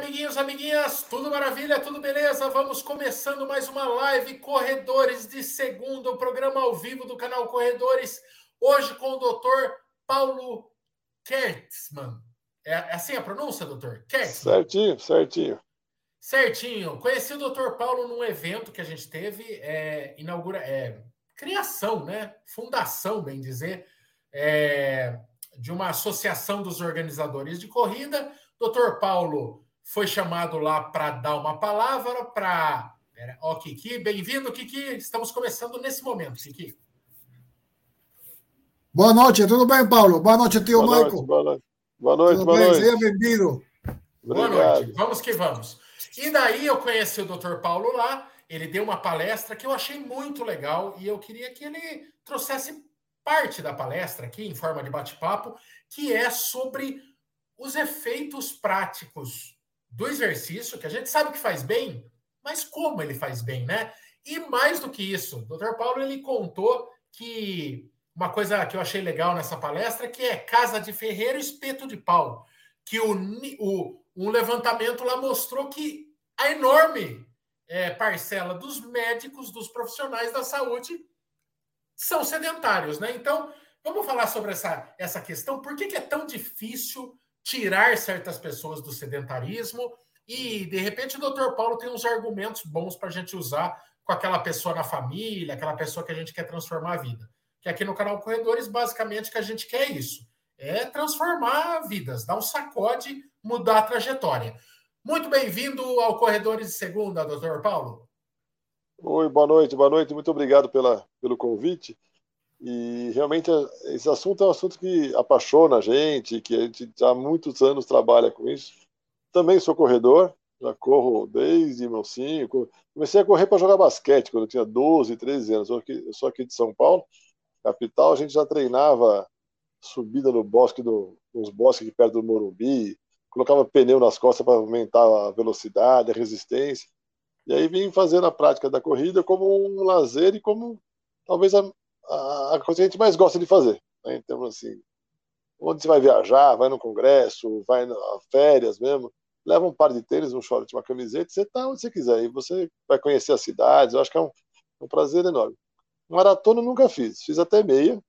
amiguinhos, amiguinhas? Tudo maravilha, tudo beleza? Vamos começando mais uma live Corredores de Segunda, o programa ao vivo do canal Corredores. Hoje com o doutor Paulo Kertzmann. É assim a pronúncia, doutor? Kertzmann. Certinho, certinho. Certinho. Conheci o doutor Paulo num evento que a gente teve, é, inaugura, é, criação, né? Fundação, bem dizer, é, de uma associação dos organizadores de corrida. Doutor Paulo foi chamado lá para dar uma palavra para. Ó, Kiki, bem-vindo, Kiki. Estamos começando nesse momento, Kiki. Boa noite, tudo bem, Paulo? Boa noite, tio boa Maico. Noite, boa noite, boa noite. Tudo boa bem? noite. Seja bem-vindo. Boa noite, vamos que vamos. E daí eu conheci o Dr. Paulo lá, ele deu uma palestra que eu achei muito legal e eu queria que ele trouxesse parte da palestra aqui, em forma de bate-papo, que é sobre os efeitos práticos do exercício, que a gente sabe que faz bem, mas como ele faz bem, né? E mais do que isso, o Dr. Paulo ele contou que uma coisa que eu achei legal nessa palestra que é casa de ferreiro espeto de pau, que o, o um levantamento lá mostrou que a enorme é, parcela dos médicos, dos profissionais da saúde são sedentários, né? Então, vamos falar sobre essa, essa questão. Por que, que é tão difícil tirar certas pessoas do sedentarismo. E, de repente, o doutor Paulo tem uns argumentos bons para a gente usar com aquela pessoa na família, aquela pessoa que a gente quer transformar a vida. Que aqui no canal Corredores, basicamente, que a gente quer é isso: é transformar vidas, dar um sacode, mudar a trajetória. Muito bem-vindo ao Corredores de Segunda, doutor Paulo. Oi, boa noite, boa noite. Muito obrigado pela, pelo convite. E realmente esse assunto é um assunto que apaixona a gente, que a gente há muitos anos trabalha com isso. Também sou corredor, já corro desde meus cinco. Comecei a correr para jogar basquete quando eu tinha 12, 13 anos. Eu sou aqui de São Paulo, capital. A gente já treinava subida no bosque, do, nos bosques aqui perto do Morumbi, colocava pneu nas costas para aumentar a velocidade, a resistência. E aí vim fazendo a prática da corrida como um lazer e como talvez a, a, coisa que a gente mais gosta de fazer. Né? Então, assim, onde você vai viajar, vai no congresso, vai na férias mesmo, leva um par de tênis, um short, uma camiseta, você tá onde você quiser, e você vai conhecer as cidades, eu acho que é um, um prazer enorme. Maratona eu nunca fiz, fiz até meia.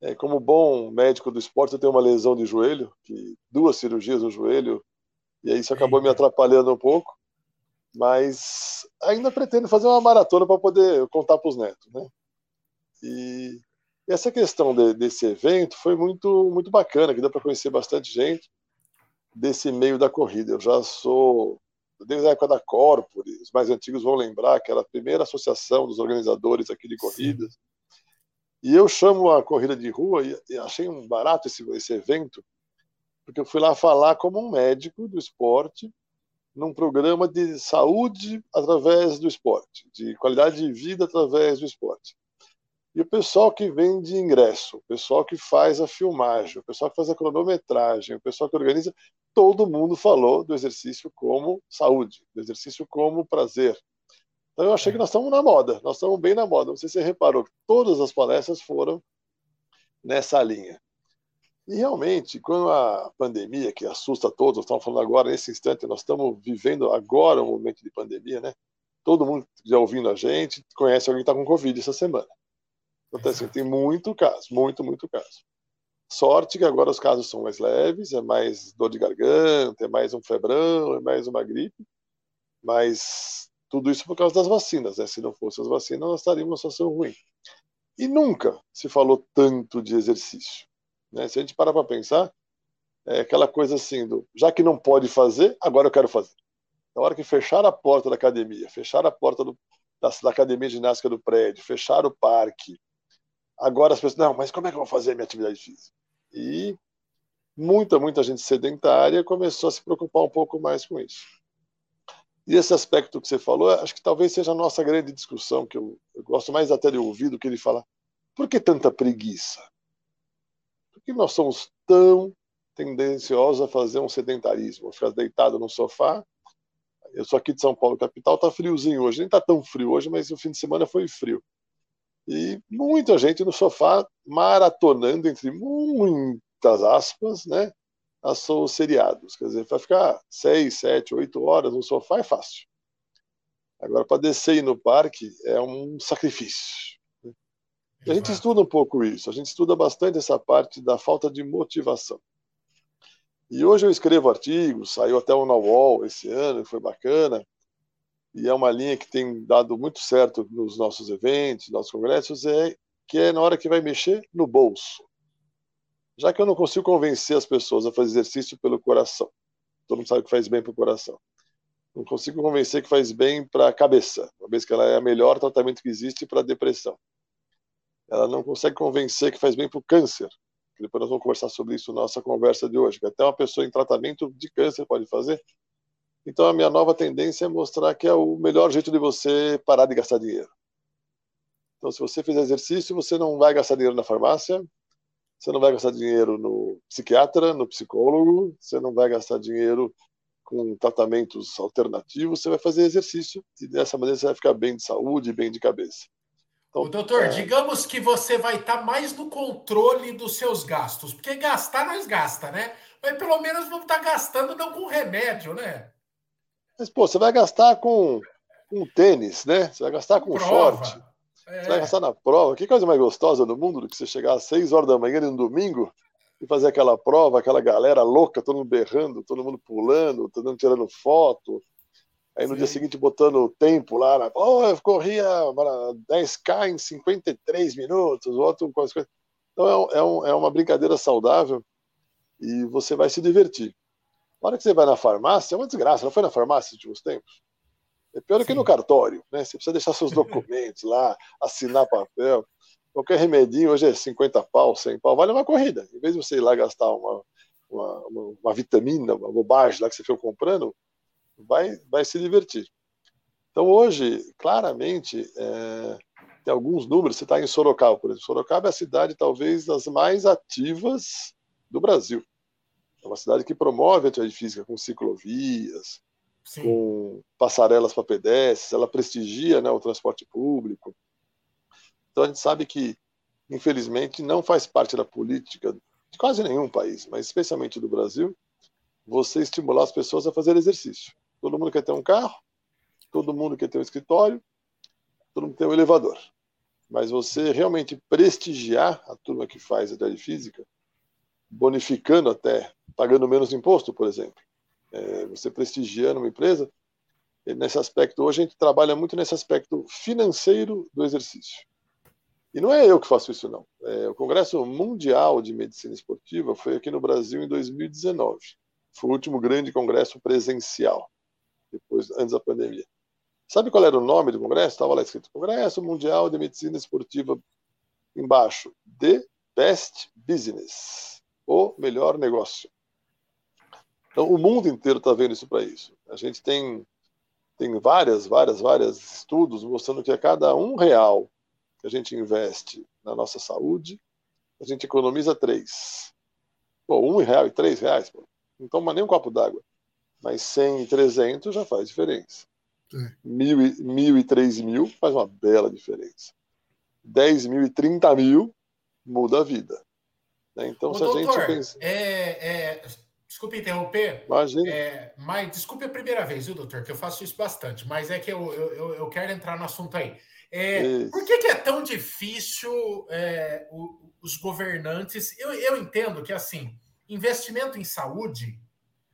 É, como bom médico do esporte, eu tenho uma lesão de joelho, que duas cirurgias no joelho, e aí isso acabou me atrapalhando um pouco, mas ainda pretendo fazer uma maratona para poder contar para os netos, né? E essa questão de, desse evento foi muito, muito bacana, que deu para conhecer bastante gente desse meio da corrida. Eu já sou, desde a época da Corpore, os mais antigos vão lembrar que era a primeira associação dos organizadores aqui de corridas. Sim. E eu chamo a corrida de rua e, e achei um barato esse, esse evento, porque eu fui lá falar como um médico do esporte num programa de saúde através do esporte, de qualidade de vida através do esporte. E o pessoal que vende ingresso, o pessoal que faz a filmagem, o pessoal que faz a cronometragem, o pessoal que organiza, todo mundo falou do exercício como saúde, do exercício como prazer. Então eu achei que nós estamos na moda, nós estamos bem na moda. Não sei se você reparou, todas as palestras foram nessa linha. E realmente, com a pandemia que assusta todos, estamos falando agora, nesse instante, nós estamos vivendo agora um momento de pandemia, né? Todo mundo já ouvindo a gente conhece alguém que está com Covid essa semana. Então, assim, tem muito caso, muito, muito caso. Sorte que agora os casos são mais leves, é mais dor de garganta, é mais um febrão, é mais uma gripe, mas tudo isso por causa das vacinas, né? Se não fossem as vacinas, nós estaríamos numa situação ruim. E nunca se falou tanto de exercício. Né? Se a gente parar para pensar, é aquela coisa assim, do, já que não pode fazer, agora eu quero fazer. Na hora que fechar a porta da academia, fechar a porta do, da, da academia ginástica do prédio, fechar o parque, Agora as pessoas, não, mas como é que eu vou fazer minha atividade física? E muita, muita gente sedentária começou a se preocupar um pouco mais com isso. E esse aspecto que você falou, acho que talvez seja a nossa grande discussão, que eu, eu gosto mais até de ouvir do que ele falar. Por que tanta preguiça? Por que nós somos tão tendenciosos a fazer um sedentarismo, ficar deitado no sofá? Eu sou aqui de São Paulo, capital, tá friozinho hoje. Nem tá tão frio hoje, mas o fim de semana foi frio. E muita gente no sofá maratonando, entre muitas aspas, né? os seriados. Quer dizer, para ficar seis, sete, oito horas no sofá é fácil. Agora, para descer e ir no parque é um sacrifício. E a gente estuda um pouco isso, a gente estuda bastante essa parte da falta de motivação. E hoje eu escrevo artigos, saiu até um na UOL esse ano, foi bacana, e é uma linha que tem dado muito certo nos nossos eventos, nossos congressos, é que é na hora que vai mexer no bolso. Já que eu não consigo convencer as pessoas a fazer exercício pelo coração, todo mundo sabe que faz bem para o coração. Não consigo convencer que faz bem para a cabeça, uma vez que ela é o melhor tratamento que existe para a depressão. Ela não consegue convencer que faz bem para o câncer. Depois nós vamos conversar sobre isso na nossa conversa de hoje, até uma pessoa em tratamento de câncer pode fazer. Então a minha nova tendência é mostrar que é o melhor jeito de você parar de gastar dinheiro. Então se você fizer exercício, você não vai gastar dinheiro na farmácia, você não vai gastar dinheiro no psiquiatra, no psicólogo, você não vai gastar dinheiro com tratamentos alternativos, você vai fazer exercício e dessa maneira você vai ficar bem de saúde, bem de cabeça. Então, doutor, é... digamos que você vai estar mais no controle dos seus gastos, porque gastar nós gasta, né? Mas pelo menos vamos estar gastando não com remédio, né? Mas, pô, você vai gastar com, com tênis, né? Você vai gastar com Prova. short. É. Você vai gastar na prova. Que coisa mais gostosa do mundo do que você chegar às 6 horas da manhã no domingo e fazer aquela prova, aquela galera louca, todo mundo berrando, todo mundo pulando, todo mundo tirando foto. Aí no Sim. dia seguinte botando o tempo lá, na, oh, eu corria 10K em 53 minutos, outro com as coisas. Então é, é, um, é uma brincadeira saudável e você vai se divertir. Na hora que você vai na farmácia, é uma desgraça. Não foi na farmácia nos últimos tempos? É pior do que no cartório, né? Você precisa deixar seus documentos lá, assinar papel. Qualquer remedinho hoje é 50 pau, 100 pau, vale uma corrida. Em vez de você ir lá gastar uma, uma, uma, uma vitamina, uma bobagem lá que você foi comprando, vai, vai se divertir. Então hoje, claramente, é, tem alguns números. Você está em Sorocaba, por exemplo. Sorocaba é a cidade talvez das mais ativas do Brasil. É uma cidade que promove a atividade física com ciclovias, Sim. com passarelas para pedestres, ela prestigia né, o transporte público. Então a gente sabe que, infelizmente, não faz parte da política de quase nenhum país, mas especialmente do Brasil, você estimular as pessoas a fazer exercício. Todo mundo quer ter um carro, todo mundo quer ter um escritório, todo mundo tem um elevador. Mas você realmente prestigiar a turma que faz atividade física, bonificando até, pagando menos imposto, por exemplo. É, você prestigiando uma empresa, nesse aspecto, hoje a gente trabalha muito nesse aspecto financeiro do exercício. E não é eu que faço isso, não. É, o Congresso Mundial de Medicina Esportiva foi aqui no Brasil em 2019. Foi o último grande congresso presencial depois, antes da pandemia. Sabe qual era o nome do congresso? Estava lá escrito Congresso Mundial de Medicina Esportiva embaixo. The Best Business. O melhor negócio. Então, o mundo inteiro está vendo isso para isso. A gente tem, tem várias, várias, várias estudos mostrando que a cada um real que a gente investe na nossa saúde, a gente economiza três. Pô, um real e três reais, pô. não toma nem um copo d'água mas 100 e 300 já faz diferença. É. Mil, e, mil e 3 mil faz uma bela diferença. 10 mil e 30 mil muda a vida. Né? Então, se doutor, a gente pensa. É, é... Desculpe interromper. Imagina. É, mas desculpe a primeira vez, viu, doutor? Que eu faço isso bastante, mas é que eu, eu, eu quero entrar no assunto aí. É, por que, que, é tão difícil é, o, os governantes? Eu, eu entendo que assim, investimento em saúde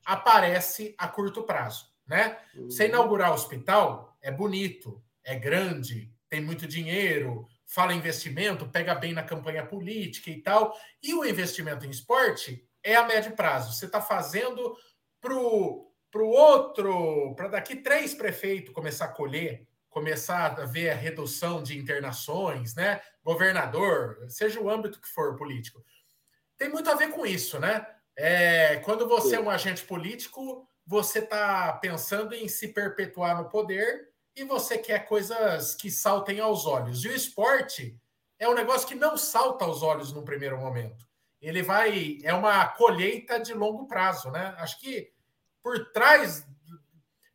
aparece a curto prazo, né? Você uhum. inaugurar o hospital é bonito, é grande, tem muito dinheiro, fala investimento, pega bem na campanha política e tal. E o investimento em esporte é a médio prazo. Você está fazendo para o outro, para daqui três prefeitos começar a colher, começar a ver a redução de internações, né? Governador, seja o âmbito que for político. Tem muito a ver com isso, né? É, quando você é um agente político, você está pensando em se perpetuar no poder e você quer coisas que saltem aos olhos. E o esporte é um negócio que não salta aos olhos num primeiro momento. Ele vai. É uma colheita de longo prazo, né? Acho que por trás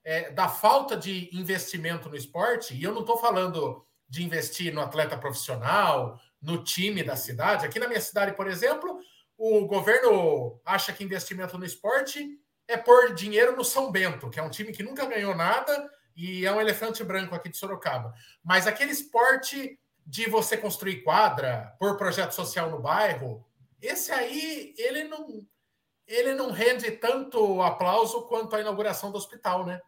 é, da falta de investimento no esporte, e eu não estou falando de investir no atleta profissional, no time da cidade. Aqui na minha cidade, por exemplo, o governo acha que investimento no esporte é pôr dinheiro no São Bento, que é um time que nunca ganhou nada e é um elefante branco aqui de Sorocaba. Mas aquele esporte de você construir quadra, pôr projeto social no bairro, esse aí ele não ele não rende tanto aplauso quanto a inauguração do hospital, né?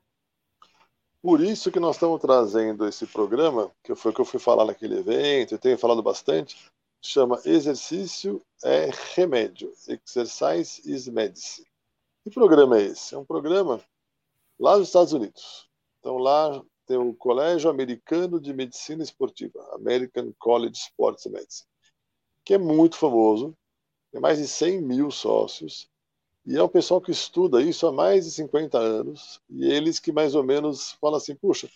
Por isso que nós estamos trazendo esse programa, que foi o que eu fui falar naquele evento, eu tenho falado bastante, chama Exercício é Remédio, Exercise is Medicine. Que programa é esse? É um programa lá nos Estados Unidos. Então lá tem o Colégio Americano de Medicina Esportiva, American College Sports Medicine, que é muito famoso, tem mais de 100 mil sócios, e é um pessoal que estuda isso há mais de 50 anos, e eles que mais ou menos falam assim, puxa,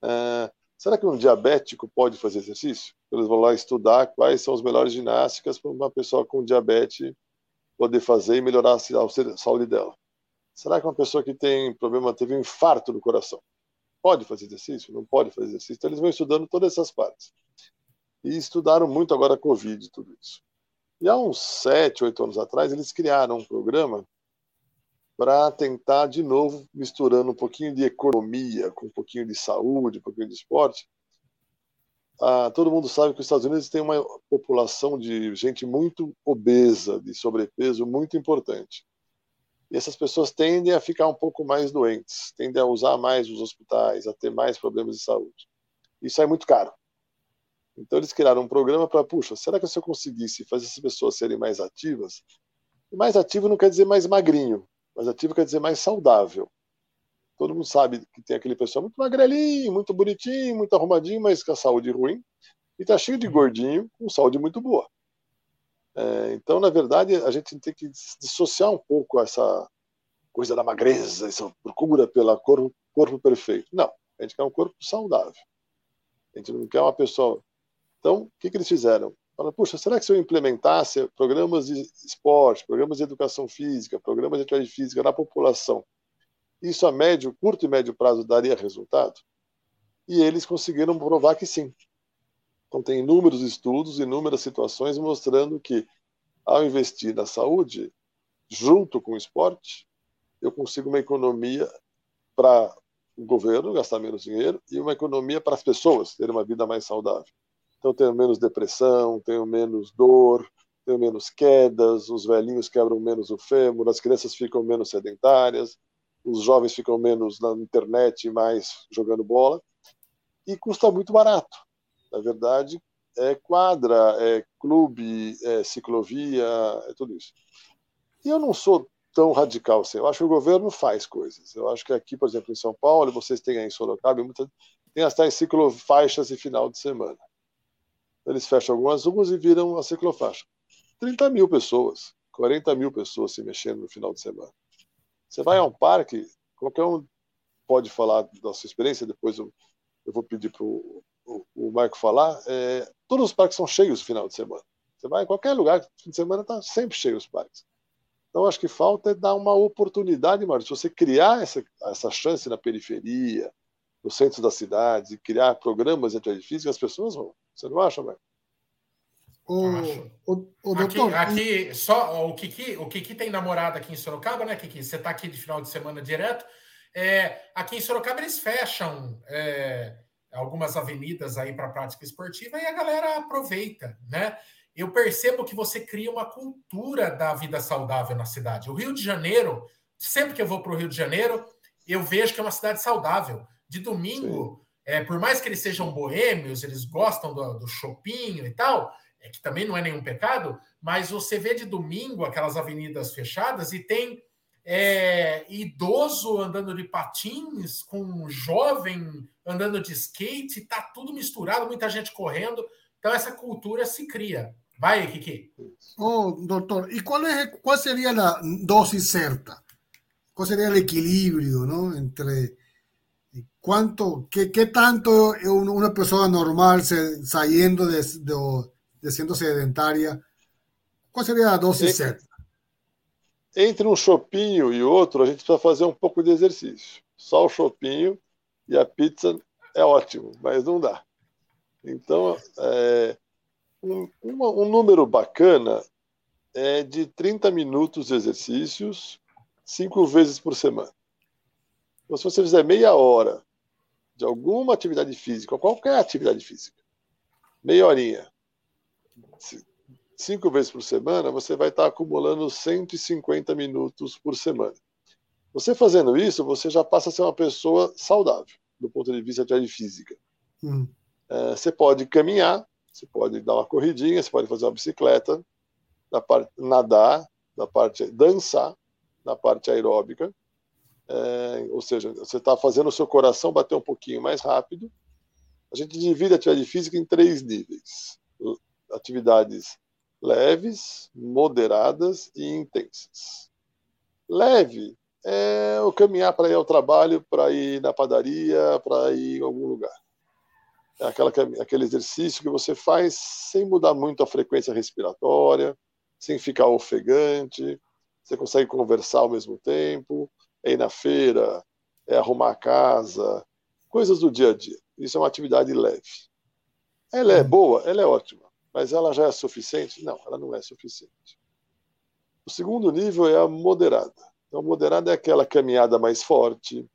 é, será que um diabético pode fazer exercício? Eles vão lá estudar quais são as melhores ginásticas para uma pessoa com diabetes poder fazer e melhorar a saúde dela. Será que uma pessoa que tem problema, teve um infarto no coração, pode fazer exercício? Não pode fazer exercício? Então eles vão estudando todas essas partes. E estudaram muito agora a Covid e tudo isso. E há uns sete, oito anos atrás, eles criaram um programa para tentar, de novo, misturando um pouquinho de economia com um pouquinho de saúde, um pouquinho de esporte. Ah, todo mundo sabe que os Estados Unidos tem uma população de gente muito obesa, de sobrepeso muito importante. E essas pessoas tendem a ficar um pouco mais doentes, tendem a usar mais os hospitais, a ter mais problemas de saúde. Isso é muito caro. Então eles criaram um programa para, puxa, será que se eu conseguisse fazer essas pessoas serem mais ativas? E mais ativo não quer dizer mais magrinho, mais ativo quer dizer mais saudável. Todo mundo sabe que tem aquele pessoal muito magrelinho, muito bonitinho, muito arrumadinho, mas com a saúde ruim. E está cheio de gordinho com saúde muito boa. É, então, na verdade, a gente tem que dissociar um pouco essa coisa da magreza, essa procura pelo corpo, corpo perfeito. Não, a gente quer um corpo saudável. A gente não quer uma pessoa. Então, o que, que eles fizeram? Fala, puxa, será que se eu implementasse programas de esporte, programas de educação física, programas de atividade física na população, isso a médio, curto e médio prazo daria resultado? E eles conseguiram provar que sim. Então, tem inúmeros estudos, inúmeras situações mostrando que, ao investir na saúde, junto com o esporte, eu consigo uma economia para o governo gastar menos dinheiro e uma economia para as pessoas terem uma vida mais saudável. Então, tenho menos depressão, tenho menos dor, tenho menos quedas, os velhinhos quebram menos o fêmur, as crianças ficam menos sedentárias, os jovens ficam menos na internet e mais jogando bola, e custa muito barato. Na verdade, é quadra, é clube, é ciclovia, é tudo isso. E eu não sou tão radical assim. Eu acho que o governo faz coisas. Eu acho que aqui, por exemplo, em São Paulo, vocês têm aí em Sorocaba, muita, tem as tais ciclofaixas de final de semana. Eles fecham algumas ruas e viram a ciclofaixa. 30 mil pessoas, 40 mil pessoas se mexendo no final de semana. Você vai a um parque, qualquer um pode falar da sua experiência, depois eu, eu vou pedir para o o, o Marco falar, é, todos os parques são cheios no final de semana. Você vai em qualquer lugar, fim de semana está sempre cheio os parques. Então, acho que falta é dar uma oportunidade, Mário, se você criar essa, essa chance na periferia, no centro da cidade, criar programas de atividade física, as pessoas vão. Você não acha, Marco? O, o, o doutor... aqui, aqui, só o Kiki, o Kiki tem namorada aqui em Sorocaba, né, Kiki? Você está aqui de final de semana direto. É, aqui em Sorocaba eles fecham é, algumas avenidas aí para prática esportiva e a galera aproveita, né? Eu percebo que você cria uma cultura da vida saudável na cidade. O Rio de Janeiro, sempre que eu vou para o Rio de Janeiro, eu vejo que é uma cidade saudável. De domingo, é, por mais que eles sejam boêmios, eles gostam do, do shopping e tal, é que também não é nenhum pecado, mas você vê de domingo aquelas avenidas fechadas e tem é, idoso andando de patins, com um jovem andando de skate, tá tudo misturado, muita gente correndo. Então essa cultura se cria. Vai, Kiki. Oh, doutor, e qual, é, qual seria a dose certa? Qual seria o equilíbrio, não? Entre quanto, que, que tanto uma pessoa normal se, saindo de, de, de sendo sedentária, qual seria a dose é, certa? Entre um chopinho e outro, a gente precisa fazer um pouco de exercício. Só o chopinho e a pizza é ótimo, mas não dá. Então, é, um, um, número bacana é de 30 minutos de exercícios, cinco vezes por semana. Então, se você fizer meia hora de alguma atividade física, qualquer atividade física, meia horinha, cinco vezes por semana, você vai estar acumulando 150 minutos por semana. Você fazendo isso, você já passa a ser uma pessoa saudável, do ponto de vista de atividade física. Hum. É, você pode caminhar, você pode dar uma corridinha, você pode fazer uma bicicleta, da parte nadar, da parte dançar, na parte aeróbica, é, ou seja, você está fazendo o seu coração bater um pouquinho mais rápido. A gente divide a atividade física em três níveis: atividades leves, moderadas e intensas. Leve é o caminhar para ir ao trabalho, para ir na padaria, para ir em algum lugar. É aquela, aquele exercício que você faz sem mudar muito a frequência respiratória, sem ficar ofegante, você consegue conversar ao mesmo tempo, é ir na feira, é arrumar a casa, coisas do dia a dia. Isso é uma atividade leve. Ela é boa, ela é ótima, mas ela já é suficiente? Não, ela não é suficiente. O segundo nível é a moderada. Então, moderada é aquela caminhada mais forte,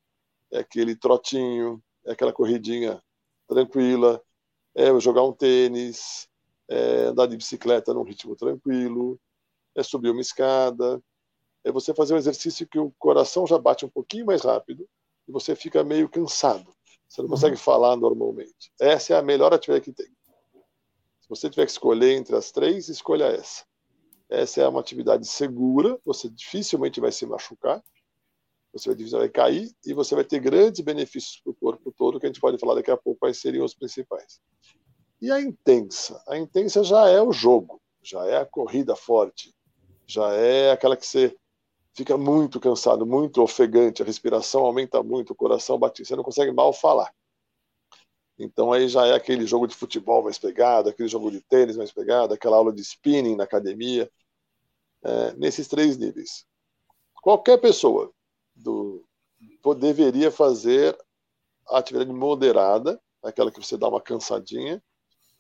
é aquele trotinho, é aquela corridinha tranquila, é jogar um tênis, é andar de bicicleta num ritmo tranquilo, é subir uma escada, é você fazer um exercício que o coração já bate um pouquinho mais rápido e você fica meio cansado. Você não consegue uhum. falar normalmente. Essa é a melhor atividade que tem. Se você tiver que escolher entre as três, escolha essa. Essa é uma atividade segura, você dificilmente vai se machucar, você vai cair e você vai ter grandes benefícios para o corpo todo, que a gente pode falar daqui a pouco quais seriam os principais. E a intensa? A intensa já é o jogo, já é a corrida forte, já é aquela que você fica muito cansado, muito ofegante, a respiração aumenta muito, o coração bate, você não consegue mal falar. Então aí já é aquele jogo de futebol mais pegado, aquele jogo de tênis mais pegado, aquela aula de spinning na academia, é, nesses três níveis. Qualquer pessoa do, deveria fazer a atividade moderada, aquela que você dá uma cansadinha,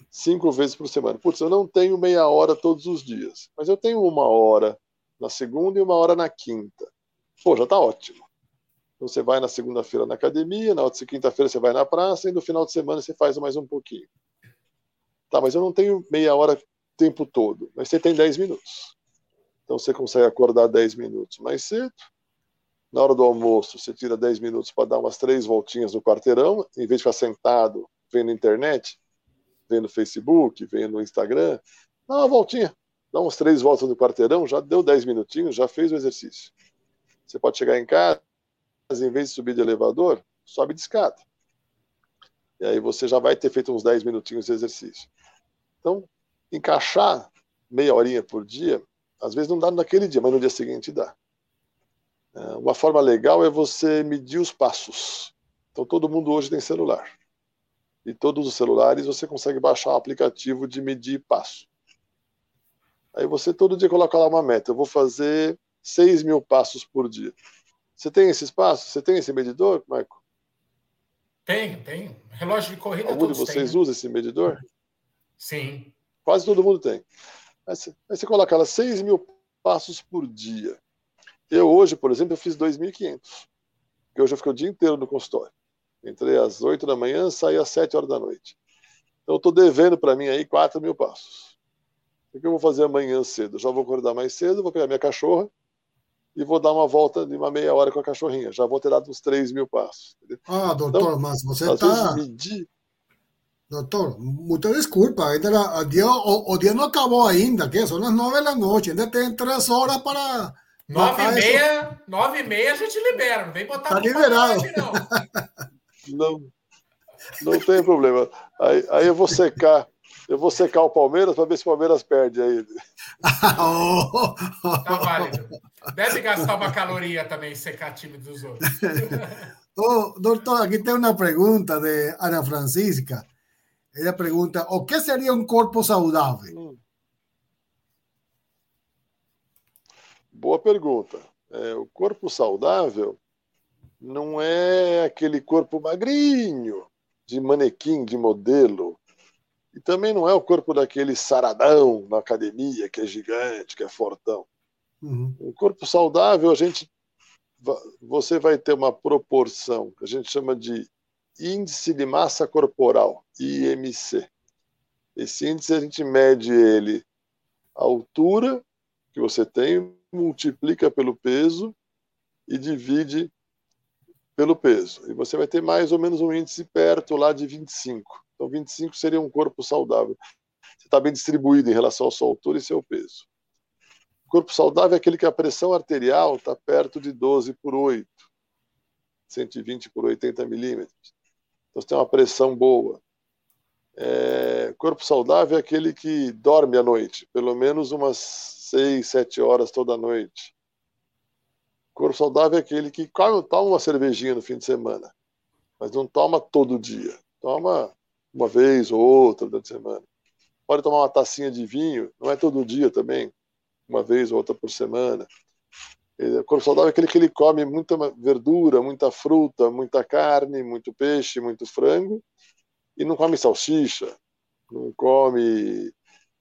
cinco vezes por semana. Putz, eu não tenho meia hora todos os dias, mas eu tenho uma hora na segunda e uma hora na quinta. Pô, já está ótimo. Então você vai na segunda-feira na academia, na outra quinta-feira você vai na praça e no final de semana você faz mais um pouquinho. Tá, mas eu não tenho meia hora o tempo todo, mas você tem 10 minutos. Então você consegue acordar 10 minutos mais cedo. Na hora do almoço, você tira 10 minutos para dar umas três voltinhas no quarteirão, em vez de ficar sentado vendo internet, vendo Facebook, vendo Instagram, dá uma voltinha, dá uns três voltas no quarteirão, já deu dez minutinhos, já fez o exercício. Você pode chegar em casa, em vez de subir de elevador, sobe de escada. E aí você já vai ter feito uns 10 minutinhos de exercício. Então, encaixar meia horinha por dia, às vezes não dá naquele dia, mas no dia seguinte dá. É, uma forma legal é você medir os passos. Então, todo mundo hoje tem celular. E todos os celulares você consegue baixar um aplicativo de medir passo. Aí você todo dia coloca lá uma meta. Eu vou fazer 6 mil passos por dia. Você tem esses passos? Você tem esse medidor, Marco? Tem, tem. Relógio de corrida Algum de vocês tem, né? usa esse medidor? Sim. Quase todo mundo tem. Aí você, aí você coloca lá 6 mil passos por dia. Eu hoje, por exemplo, eu fiz 2.500. Porque hoje eu fiquei o dia inteiro no consultório. Entrei às 8 da manhã, saí às 7 horas da noite. Então eu estou devendo para mim aí 4 mil passos. O que eu vou fazer amanhã cedo? Já vou acordar mais cedo, vou pegar minha cachorra e vou dar uma volta de uma meia hora com a cachorrinha. Já vou ter dado uns 3 mil passos. Entendeu? Ah, doutor, então, mas você está. Medir... Doutor, muita desculpa, ainda o, dia, o, o, dia não acabou ainda, que são as nove da noite, ainda tem três horas para. Nove e meia, nove e meia a gente libera, não vem botar tá liberado. não. não, não tem problema. Aí, aí eu vou secar eu vou secar o Palmeiras para ver se o Palmeiras perde aí. tá válido. Deve gastar uma caloria também secar time dos outros. oh, doutor, aqui tem uma pergunta de Ana Francisca. Ela pergunta: o que seria um corpo saudável? Hum. Boa pergunta. É, o corpo saudável não é aquele corpo magrinho, de manequim, de modelo, E também não é o corpo daquele saradão na academia, que é gigante, que é fortão. Uhum. Um corpo saudável, a gente, você vai ter uma proporção que a gente chama de índice de massa corporal, IMC. Esse índice a gente mede ele a altura que você tem, multiplica pelo peso e divide pelo peso. E você vai ter mais ou menos um índice perto lá de 25. Então, 25 seria um corpo saudável. Você está bem distribuído em relação à sua altura e seu peso. Corpo saudável é aquele que a pressão arterial está perto de 12 por 8, 120 por 80 milímetros. Então, você tem uma pressão boa. É, corpo saudável é aquele que dorme à noite, pelo menos umas 6, 7 horas toda noite. Corpo saudável é aquele que toma uma cervejinha no fim de semana, mas não toma todo dia. Toma uma vez ou outra durante a semana. Pode tomar uma tacinha de vinho, não é todo dia também, uma vez ou outra por semana. O corpo saudável é aquele que ele come muita verdura, muita fruta, muita carne, muito peixe, muito frango, e não come salsicha, não come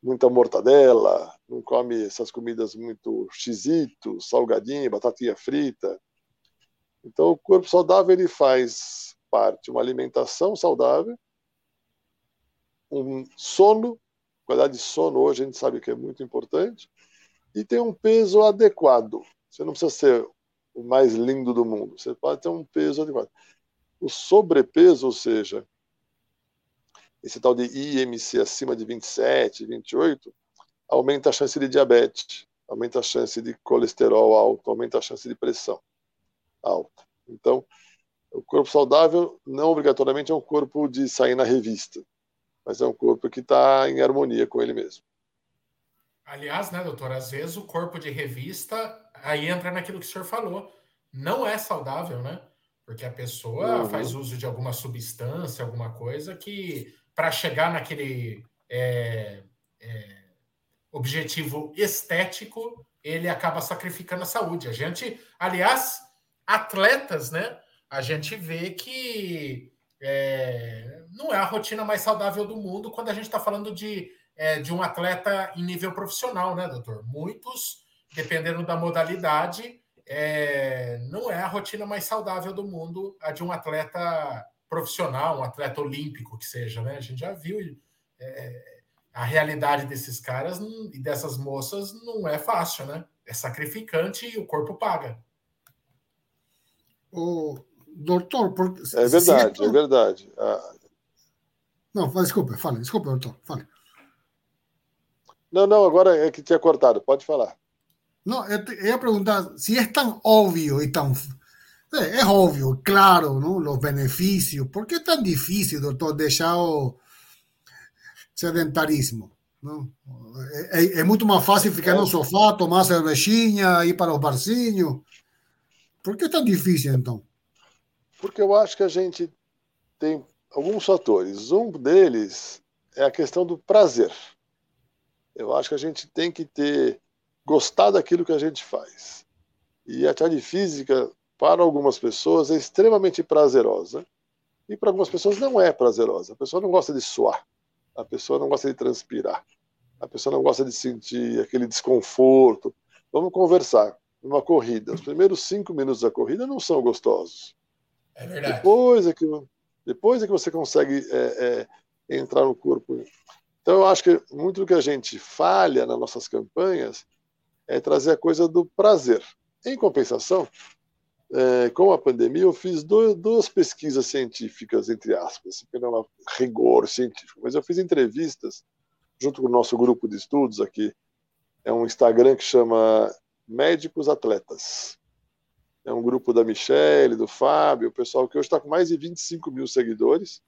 muita mortadela, não come essas comidas muito xisito, salgadinho, batatinha frita. Então, o corpo saudável ele faz parte uma alimentação saudável, um sono, qualidade de sono hoje a gente sabe que é muito importante, e tem um peso adequado. Você não precisa ser o mais lindo do mundo, você pode ter um peso adequado. O sobrepeso, ou seja, esse tal de IMC acima de 27, 28, aumenta a chance de diabetes, aumenta a chance de colesterol alto, aumenta a chance de pressão alta. Então, o corpo saudável não obrigatoriamente é um corpo de sair na revista, mas é um corpo que está em harmonia com ele mesmo. Aliás, né, doutor, às vezes o corpo de revista aí entra naquilo que o senhor falou. Não é saudável, né? Porque a pessoa uhum. faz uso de alguma substância, alguma coisa que para chegar naquele é, é, objetivo estético, ele acaba sacrificando a saúde. A gente, aliás, atletas, né? A gente vê que é, não é a rotina mais saudável do mundo quando a gente está falando de, é, de um atleta em nível profissional, né, doutor? Muitos, dependendo da modalidade, é, não é a rotina mais saudável do mundo a de um atleta profissional, um atleta olímpico que seja, né? A gente já viu é, a realidade desses caras e dessas moças não é fácil, né? É sacrificante e o corpo paga. O doutor, por... é verdade, é, é verdade. Ah. Não, desculpa, fale, desculpa, doutor, fale. Não, não, agora é que tinha cortado, pode falar. Não, eu ia perguntar se é tão óbvio e tão é, é óbvio, claro, não? os benefícios. Por que é tão difícil, doutor, deixar o sedentarismo? Não? É, é, muito mais fácil ficar no sofá, tomar cervejinha, ir para o barzinho. Por que é tão difícil, então? Porque eu acho que a gente tem alguns fatores. Um deles é a questão do prazer. Eu acho que a gente tem que ter gostar daquilo que a gente faz. E a atividade física para algumas pessoas é extremamente prazerosa e para algumas pessoas não é prazerosa. A pessoa não gosta de suar, a pessoa não gosta de transpirar, a pessoa não gosta de sentir aquele desconforto. Vamos conversar. Numa corrida, os primeiros cinco minutos da corrida não são gostosos. É verdade. Depois é que, depois é que você consegue é, é, entrar no corpo. Então, eu acho que muito do que a gente falha nas nossas campanhas é trazer a coisa do prazer. Em compensação, é, com a pandemia, eu fiz dois, duas pesquisas científicas, entre aspas, que não é rigor científico, mas eu fiz entrevistas junto com o nosso grupo de estudos aqui. É um Instagram que chama Médicos Atletas. É um grupo da Michelle, do Fábio, o pessoal que hoje está com mais de 25 mil seguidores.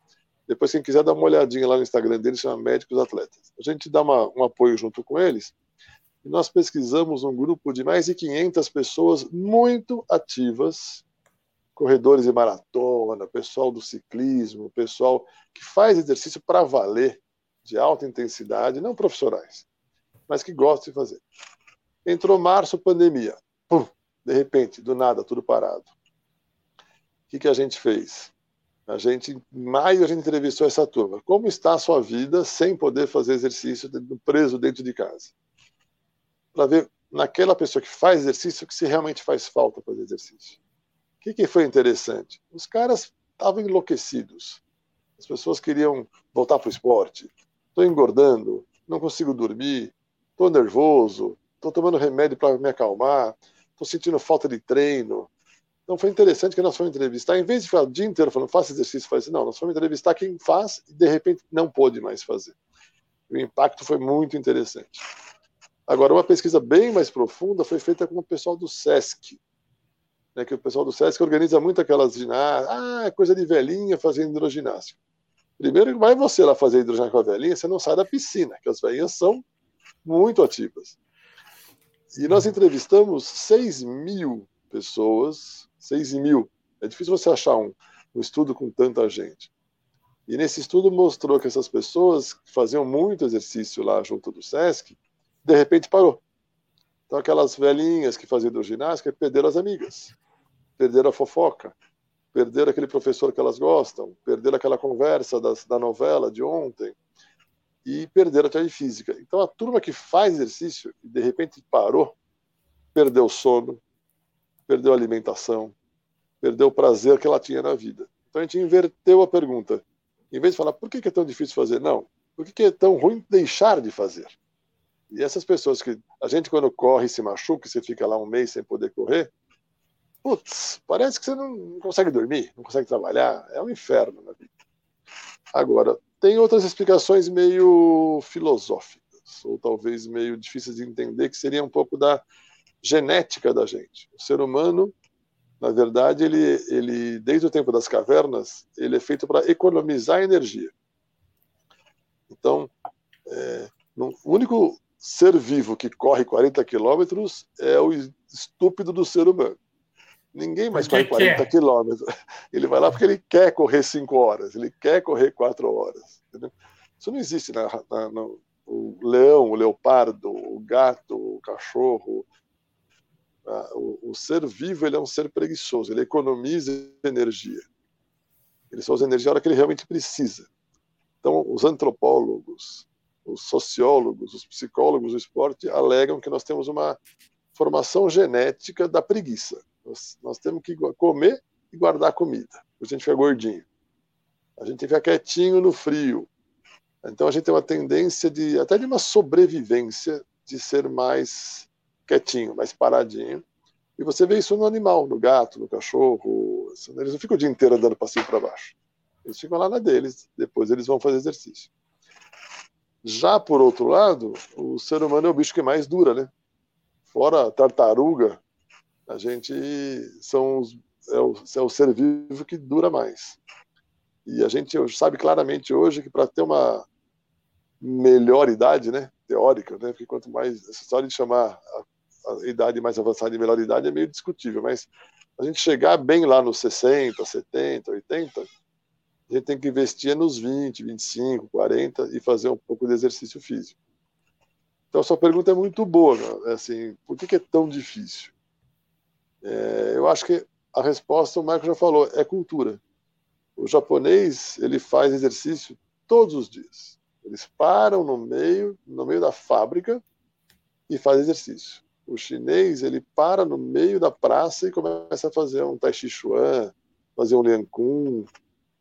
Depois, quem quiser dar uma olhadinha lá no Instagram deles, chama Médicos Atletas. A gente dá uma, um apoio junto com eles e nós pesquisamos um grupo de mais de 500 pessoas muito ativas, corredores de maratona, pessoal do ciclismo, pessoal que faz exercício para valer, de alta intensidade, não profissionais, mas que gostam de fazer. Entrou março, pandemia. Pum, de repente, do nada, tudo parado. O que, que a gente fez? A gente, em maio, a gente entrevistou essa turma. Como está a sua vida sem poder fazer exercício preso dentro de casa? Para ver naquela pessoa que faz exercício que se realmente faz falta fazer exercício. O que, que foi interessante? Os caras estavam enlouquecidos. As pessoas queriam voltar para o esporte. Estou engordando, não consigo dormir, estou nervoso, estou tomando remédio para me acalmar, estou sentindo falta de treino, então foi interessante que nós fomos entrevistar, em vez de falar o dia inteiro falando faça exercício, faz não, nós fomos entrevistar quem faz e de repente não pôde mais fazer. O impacto foi muito interessante. Agora, uma pesquisa bem mais profunda foi feita com o pessoal do SESC, né, que o pessoal do SESC organiza muito aquelas ginásticas, ah, é coisa de velhinha fazendo hidroginástica. Primeiro, vai você lá fazer hidroginástica com a velhinha, você não sai da piscina, que as velhinhas são muito ativas. E nós entrevistamos 6 mil pessoas 6 mil. É difícil você achar um, um estudo com tanta gente. E nesse estudo mostrou que essas pessoas que faziam muito exercício lá junto do SESC, de repente parou. Então aquelas velhinhas que faziam hidroginástica perderam as amigas, perderam a fofoca, perderam aquele professor que elas gostam, perderam aquela conversa das, da novela de ontem e perderam a atividade física. Então a turma que faz exercício e de repente parou, perdeu o sono, perdeu a alimentação, perdeu o prazer que ela tinha na vida. Então a gente inverteu a pergunta. Em vez de falar por que é tão difícil fazer, não. Por que é tão ruim deixar de fazer? E essas pessoas que a gente quando corre se machuca, você fica lá um mês sem poder correr, putz, parece que você não consegue dormir, não consegue trabalhar, é um inferno na vida. Agora, tem outras explicações meio filosóficas, ou talvez meio difíceis de entender, que seria um pouco da genética da gente. O ser humano, na verdade, ele, ele desde o tempo das cavernas, ele é feito para economizar energia. Então, é, o único ser vivo que corre 40 quilômetros é o estúpido do ser humano. Ninguém mais corre 40 quer. quilômetros. Ele vai lá porque ele quer correr 5 horas, ele quer correr 4 horas. Entendeu? Isso não existe na, na, no, o leão, o leopardo, o gato, o cachorro, o, ser vivo ele é um ser preguiçoso, ele economiza energia. Ele só usa energia na hora que ele realmente precisa. Então, os antropólogos, os sociólogos, os psicólogos do esporte alegam que nós temos uma formação genética da preguiça. Nós, nós temos que comer e guardar comida, a gente fica gordinho. A gente fica quietinho no frio. Então a gente tem uma tendência de até de uma sobrevivência de ser mais quietinho, mais paradinho. E você vê isso no animal, no gato, no cachorro. Eles não ficam o dia inteiro andando para cima e para baixo. Eles ficam lá na deles, depois eles vão fazer exercício. Já por outro lado, o ser humano é o bicho que mais dura, né? Fora tartaruga, a gente são os, é, o, é o ser vivo que dura mais. E a gente sabe claramente hoje que para ter uma melhor idade, né, teórica, né, porque quanto mais essa história de chamar a idade mais avançada e melhor idade é meio discutível, mas a gente chegar bem lá nos 60, 70, 80, a gente tem que investir nos 20, 25, 40 e fazer um pouco de exercício físico. Então, sua pergunta é muito boa, né? assim, por que, que é tão difícil? É, eu acho que a resposta, o Marco já falou, é cultura. O japonês, ele faz exercício todos os dias. Eles param no meio, no meio da fábrica e fazem exercício o chinês ele para no meio da praça e começa a fazer um tai chi chuan, fazer um lian kun,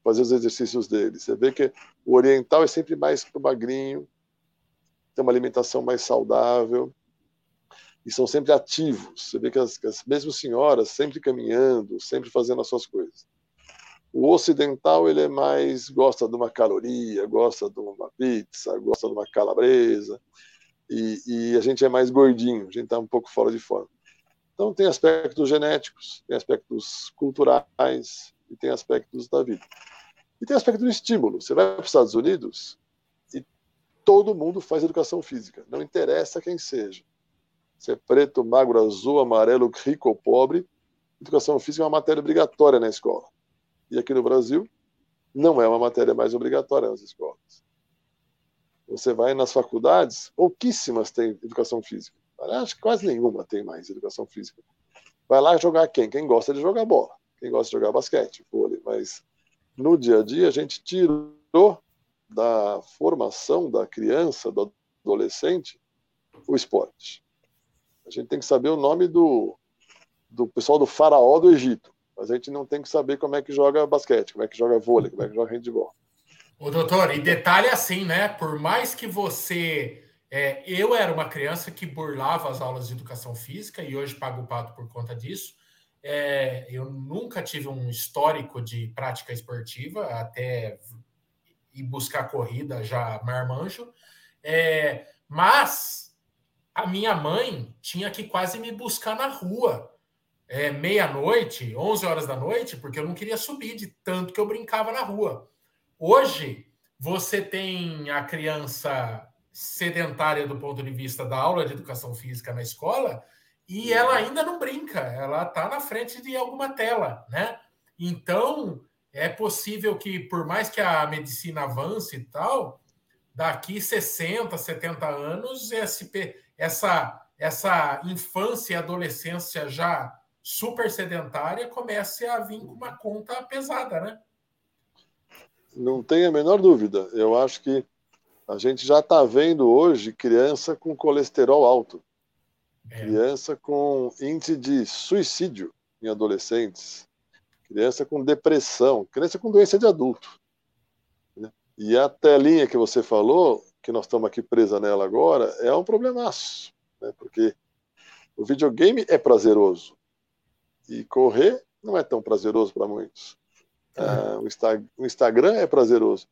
fazer os exercícios dele. Você vê que o oriental é sempre mais pro magrinho, tem uma alimentação mais saudável e são sempre ativos. Você vê que as, as mesmas senhoras sempre caminhando, sempre fazendo as suas coisas. O ocidental ele é mais gosta de uma caloria, gosta de uma pizza, gosta de uma calabresa e, e a gente é mais gordinho, a gente está um pouco fora de forma. Então, tem aspectos genéticos, tem aspectos culturais e tem aspectos da vida. E tem aspecto do estímulo. Você vai para os Estados Unidos e todo mundo faz educação física, não interessa quem seja. Se é preto, magro, azul, amarelo, rico ou pobre, educação física é uma matéria obrigatória na escola. E aqui no Brasil, não é uma matéria mais obrigatória nas escolas. Você vai nas faculdades, pouquíssimas têm educação física. Acho que quase nenhuma tem mais educação física. Vai lá jogar quem? Quem gosta de jogar bola. Quem gosta de jogar basquete, vôlei. Mas no dia a dia, a gente tirou da formação da criança, do adolescente, o esporte. A gente tem que saber o nome do, do pessoal do faraó do Egito, mas a gente não tem que saber como é que joga basquete, como é que joga vôlei, como é que joga handebol. O doutor, e detalhe assim, né? Por mais que você. É, eu era uma criança que burlava as aulas de educação física e hoje pago o pato por conta disso. É, eu nunca tive um histórico de prática esportiva, até ir buscar corrida já marmanjo. É, mas a minha mãe tinha que quase me buscar na rua, é, meia-noite, 11 horas da noite, porque eu não queria subir de tanto que eu brincava na rua. Hoje, você tem a criança sedentária do ponto de vista da aula de educação física na escola e ela ainda não brinca, ela está na frente de alguma tela, né? Então, é possível que, por mais que a medicina avance e tal, daqui 60, 70 anos, SP, essa, essa infância e adolescência já super sedentária comece a vir com uma conta pesada, né? Não tem a menor dúvida. Eu acho que a gente já está vendo hoje criança com colesterol alto, é. criança com índice de suicídio em adolescentes, criança com depressão, criança com doença de adulto. Né? E a telinha que você falou, que nós estamos aqui presa nela agora, é um problemaço, né? porque o videogame é prazeroso e correr não é tão prazeroso para muitos. Uh, o, Insta o Instagram é prazeroso.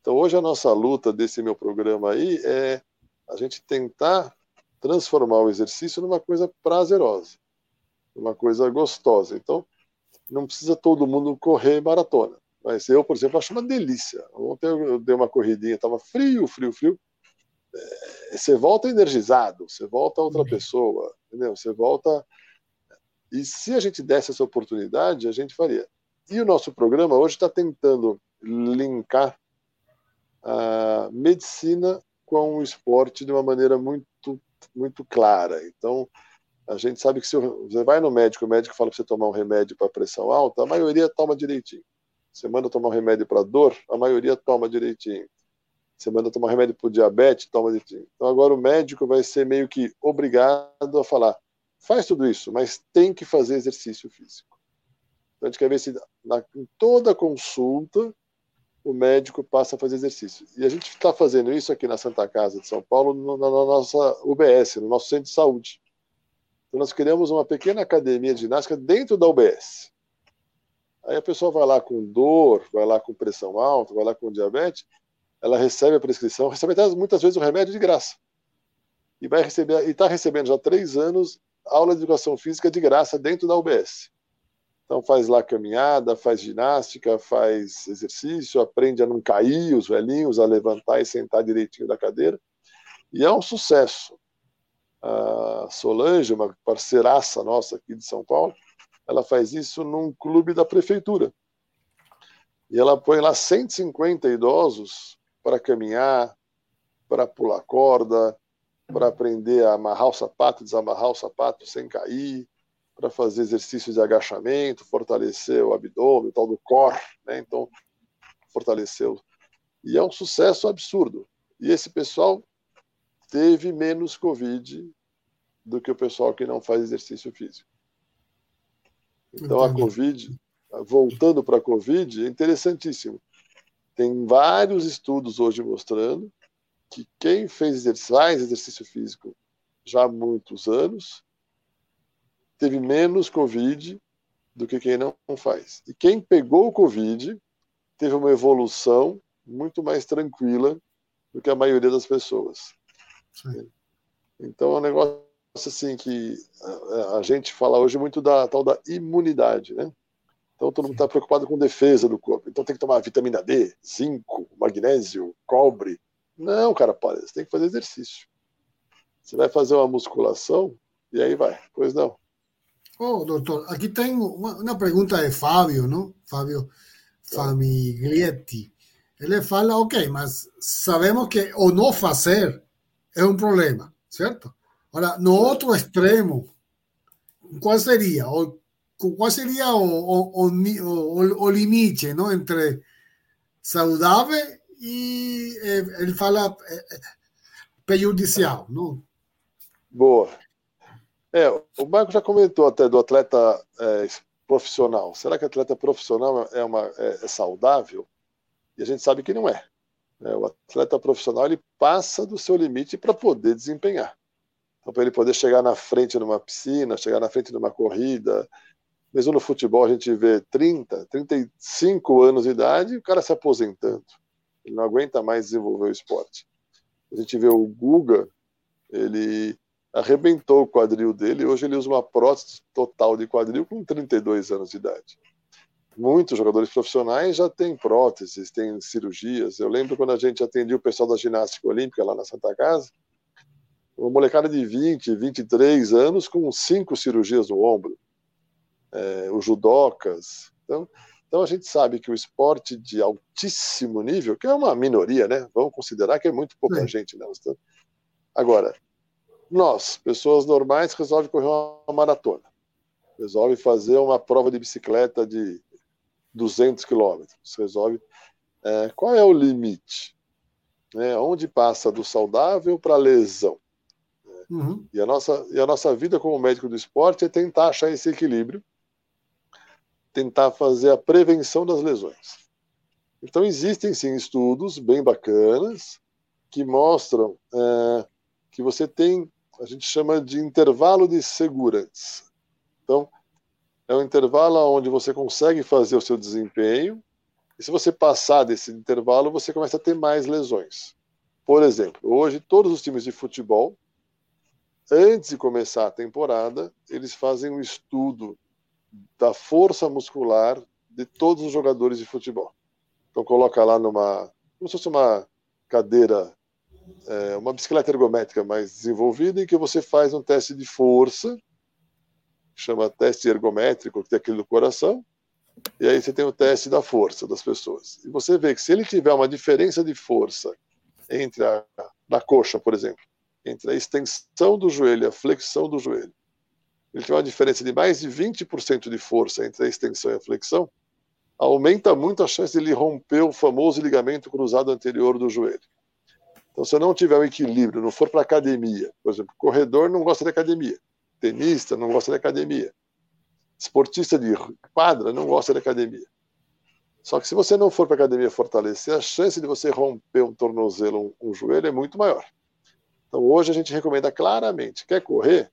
Então, hoje a nossa luta desse meu programa aí é a gente tentar transformar o exercício numa coisa prazerosa, numa coisa gostosa. Então, não precisa todo mundo correr maratona. Mas eu, por exemplo, acho uma delícia. Ontem eu dei uma corridinha, estava frio, frio, frio. É, você volta energizado, você volta outra pessoa, entendeu? Você volta. E se a gente desse essa oportunidade, a gente faria. E o nosso programa hoje está tentando linkar a medicina com o esporte de uma maneira muito, muito clara. Então, a gente sabe que se você vai no médico, o médico fala para você tomar um remédio para pressão alta, a maioria toma direitinho. Você manda tomar um remédio para dor, a maioria toma direitinho. Você manda tomar um remédio para diabetes, toma direitinho. Então agora o médico vai ser meio que obrigado a falar: faz tudo isso, mas tem que fazer exercício físico. Então, a gente quer ver se na, em toda consulta o médico passa a fazer exercício. E a gente está fazendo isso aqui na Santa Casa de São Paulo, no, na, nossa UBS, no nosso centro de saúde. Então, nós criamos uma pequena academia de ginástica dentro da UBS. Aí a pessoa vai lá com dor, vai lá com pressão alta, vai lá com diabetes, ela recebe a prescrição, recebe até muitas vezes o remédio de graça. E vai receber, e está recebendo já há três anos aula de educação física de graça dentro da UBS. Então faz lá caminhada, faz ginástica, faz exercício, aprende a não cair, os velhinhos, a levantar e sentar direitinho da cadeira. E é um sucesso. A Solange, uma parceiraça nossa aqui de São Paulo, ela faz isso num clube da prefeitura. E ela põe lá 150 idosos para caminhar, para pular corda, para aprender a amarrar o sapato, desamarrar o sapato sem cair, para fazer exercícios de agachamento, fortalecer o abdômen, o tal do core, né? Então, fortaleceu. E é um sucesso absurdo. E esse pessoal teve menos Covid do que o pessoal que não faz exercício físico. Então, a Covid, voltando para a Covid, é interessantíssimo. Tem vários estudos hoje mostrando que quem fez exercício, faz exercício físico já há muitos anos teve menos Covid do que quem não faz. E quem pegou o Covid teve uma evolução muito mais tranquila do que a maioria das pessoas. Sim. Então é um negócio assim que a, a, gente fala hoje muito da tal da imunidade, né? Então todo mundo está preocupado com defesa do corpo. Então tem que tomar vitamina D, zinco, magnésio, cobre. Não, cara, pode. Você tem que fazer exercício. Você vai fazer uma musculação e aí vai. Pois não. Oh, doctor, aquí tengo una pregunta de Fabio, ¿no? Fabio Famiglietti. Él le fala, ok, mas sabemos que o no hacer es un problema, ¿cierto? Ahora, no otro extremo, ¿cuál sería? O qual seria o, o, o, limite não, entre saudável e ele fala prejudicial, não? Boa. É, o Marco já comentou até do atleta é, profissional. Será que atleta profissional é, uma, é, é saudável? E a gente sabe que não é. é o atleta profissional ele passa do seu limite para poder desempenhar. Então, para ele poder chegar na frente numa piscina, chegar na frente numa corrida, mesmo no futebol a gente vê 30, 35 anos de idade o cara se aposentando. Ele não aguenta mais desenvolver o esporte. A gente vê o Guga, ele arrebentou o quadril dele e hoje ele usa uma prótese total de quadril com 32 anos de idade. Muitos jogadores profissionais já têm próteses, têm cirurgias. Eu lembro quando a gente atendia o pessoal da ginástica olímpica lá na Santa Casa, uma molecada de 20, 23 anos com cinco cirurgias no ombro. É, os judocas. Então, então a gente sabe que o esporte de altíssimo nível, que é uma minoria, né? Vamos considerar que é muito pouca Sim. gente, né? Agora, nós, pessoas normais, resolve correr uma maratona, resolve fazer uma prova de bicicleta de 200 quilômetros, resolve é, qual é o limite, né? onde passa do saudável para a lesão. Uhum. E, a nossa, e a nossa vida como médico do esporte é tentar achar esse equilíbrio, tentar fazer a prevenção das lesões. Então, existem sim estudos bem bacanas que mostram é, que você tem a gente chama de intervalo de segurança. Então, é um intervalo onde você consegue fazer o seu desempenho, e se você passar desse intervalo, você começa a ter mais lesões. Por exemplo, hoje todos os times de futebol, antes de começar a temporada, eles fazem um estudo da força muscular de todos os jogadores de futebol. Então coloca lá numa, como se fosse uma cadeira é, uma bicicleta ergométrica mais desenvolvida em que você faz um teste de força, chama teste ergométrico, que tem aquele do coração, e aí você tem o teste da força das pessoas. E você vê que se ele tiver uma diferença de força entre a na coxa, por exemplo, entre a extensão do joelho e a flexão do joelho, ele tiver uma diferença de mais de 20% de força entre a extensão e a flexão, aumenta muito a chance de ele romper o famoso ligamento cruzado anterior do joelho. Então, se eu não tiver um equilíbrio, não for para academia, por exemplo, corredor não gosta de academia, tenista não gosta de academia, esportista de quadra não gosta de academia. Só que se você não for para academia fortalecer, a chance de você romper um tornozelo, um, um joelho é muito maior. Então, hoje a gente recomenda claramente: quer correr?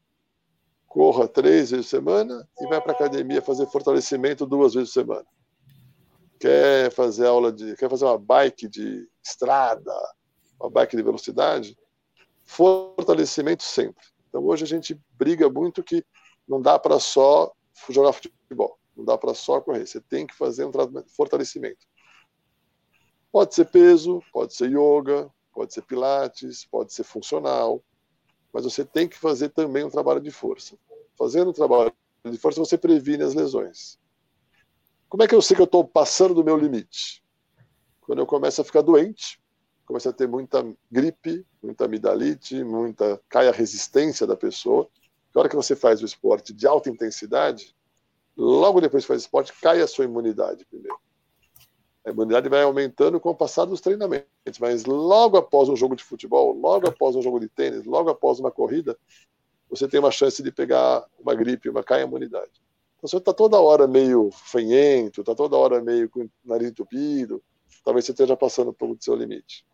Corra três vezes por semana e vai para academia fazer fortalecimento duas vezes por semana. Quer fazer aula de, quer fazer uma bike de estrada, uma bike de velocidade, fortalecimento sempre. Então hoje a gente briga muito que não dá para só jogar futebol, não dá para só correr, você tem que fazer um fortalecimento. Pode ser peso, pode ser yoga, pode ser pilates, pode ser funcional, mas você tem que fazer também um trabalho de força. Fazendo um trabalho de força, você previne as lesões. Como é que eu sei que eu estou passando do meu limite? Quando eu começo a ficar doente, começa a ter muita gripe, muita amidalite, muita cai a resistência da pessoa. Na hora que você faz o esporte de alta intensidade, logo depois que faz esporte, cai a sua imunidade primeiro. A imunidade vai aumentando com o passar dos treinamentos, mas logo após um jogo de futebol, logo após um jogo de tênis, logo após uma corrida, você tem uma chance de pegar uma gripe, uma cai a imunidade. Então, você está toda hora meio fanhento, está toda hora meio com o nariz entupido, talvez você esteja passando um pouco do seu limite.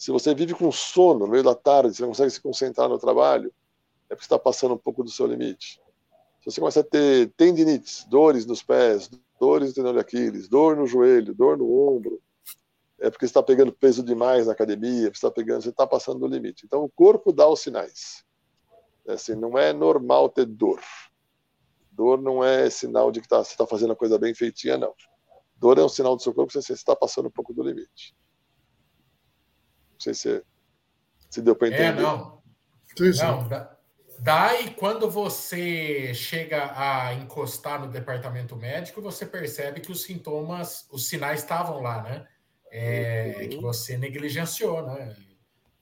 Se você vive com sono no meio da tarde, você não consegue se concentrar no trabalho, é porque está passando um pouco do seu limite. Se você começa a ter tendinites, dores nos pés, dores no tendão de Aquiles, dor no joelho, dor no ombro, é porque está pegando peso demais na academia, está pegando, você está passando do limite. Então o corpo dá os sinais. É assim, não é normal ter dor. Dor não é sinal de que tá, você está fazendo a coisa bem feitinha, não. Dor é um sinal do seu corpo que você está passando um pouco do limite. Não sei se, se deu para é, entender. É, não. Não, dá, dá e quando você chega a encostar no departamento médico, você percebe que os sintomas, os sinais estavam lá, né? É, uhum. Que você negligenciou, né?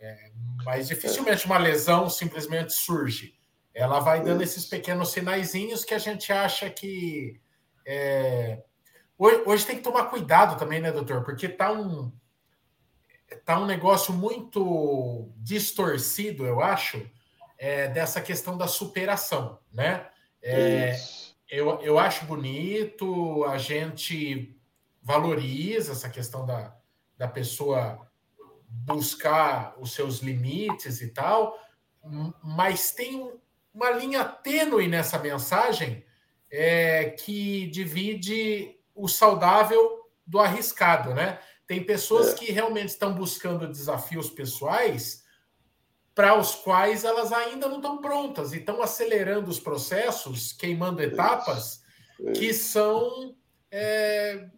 É, mas dificilmente uma lesão simplesmente surge. Ela vai dando esses pequenos sinaizinhos que a gente acha que. É... Hoje, hoje, tem que tomar cuidado também, né, doutor? Porque tá um, tá um negócio muito distorcido, eu acho, é, dessa questão da superação, né? É, eu, eu acho bonito, a gente valoriza essa questão da, da pessoa buscar os seus limites e tal, mas tem uma linha tênue nessa mensagem é, que divide o saudável do arriscado, né? Tem pessoas é. que realmente estão buscando desafios pessoais para os quais elas ainda não estão prontas e estão acelerando os processos, queimando etapas que são é,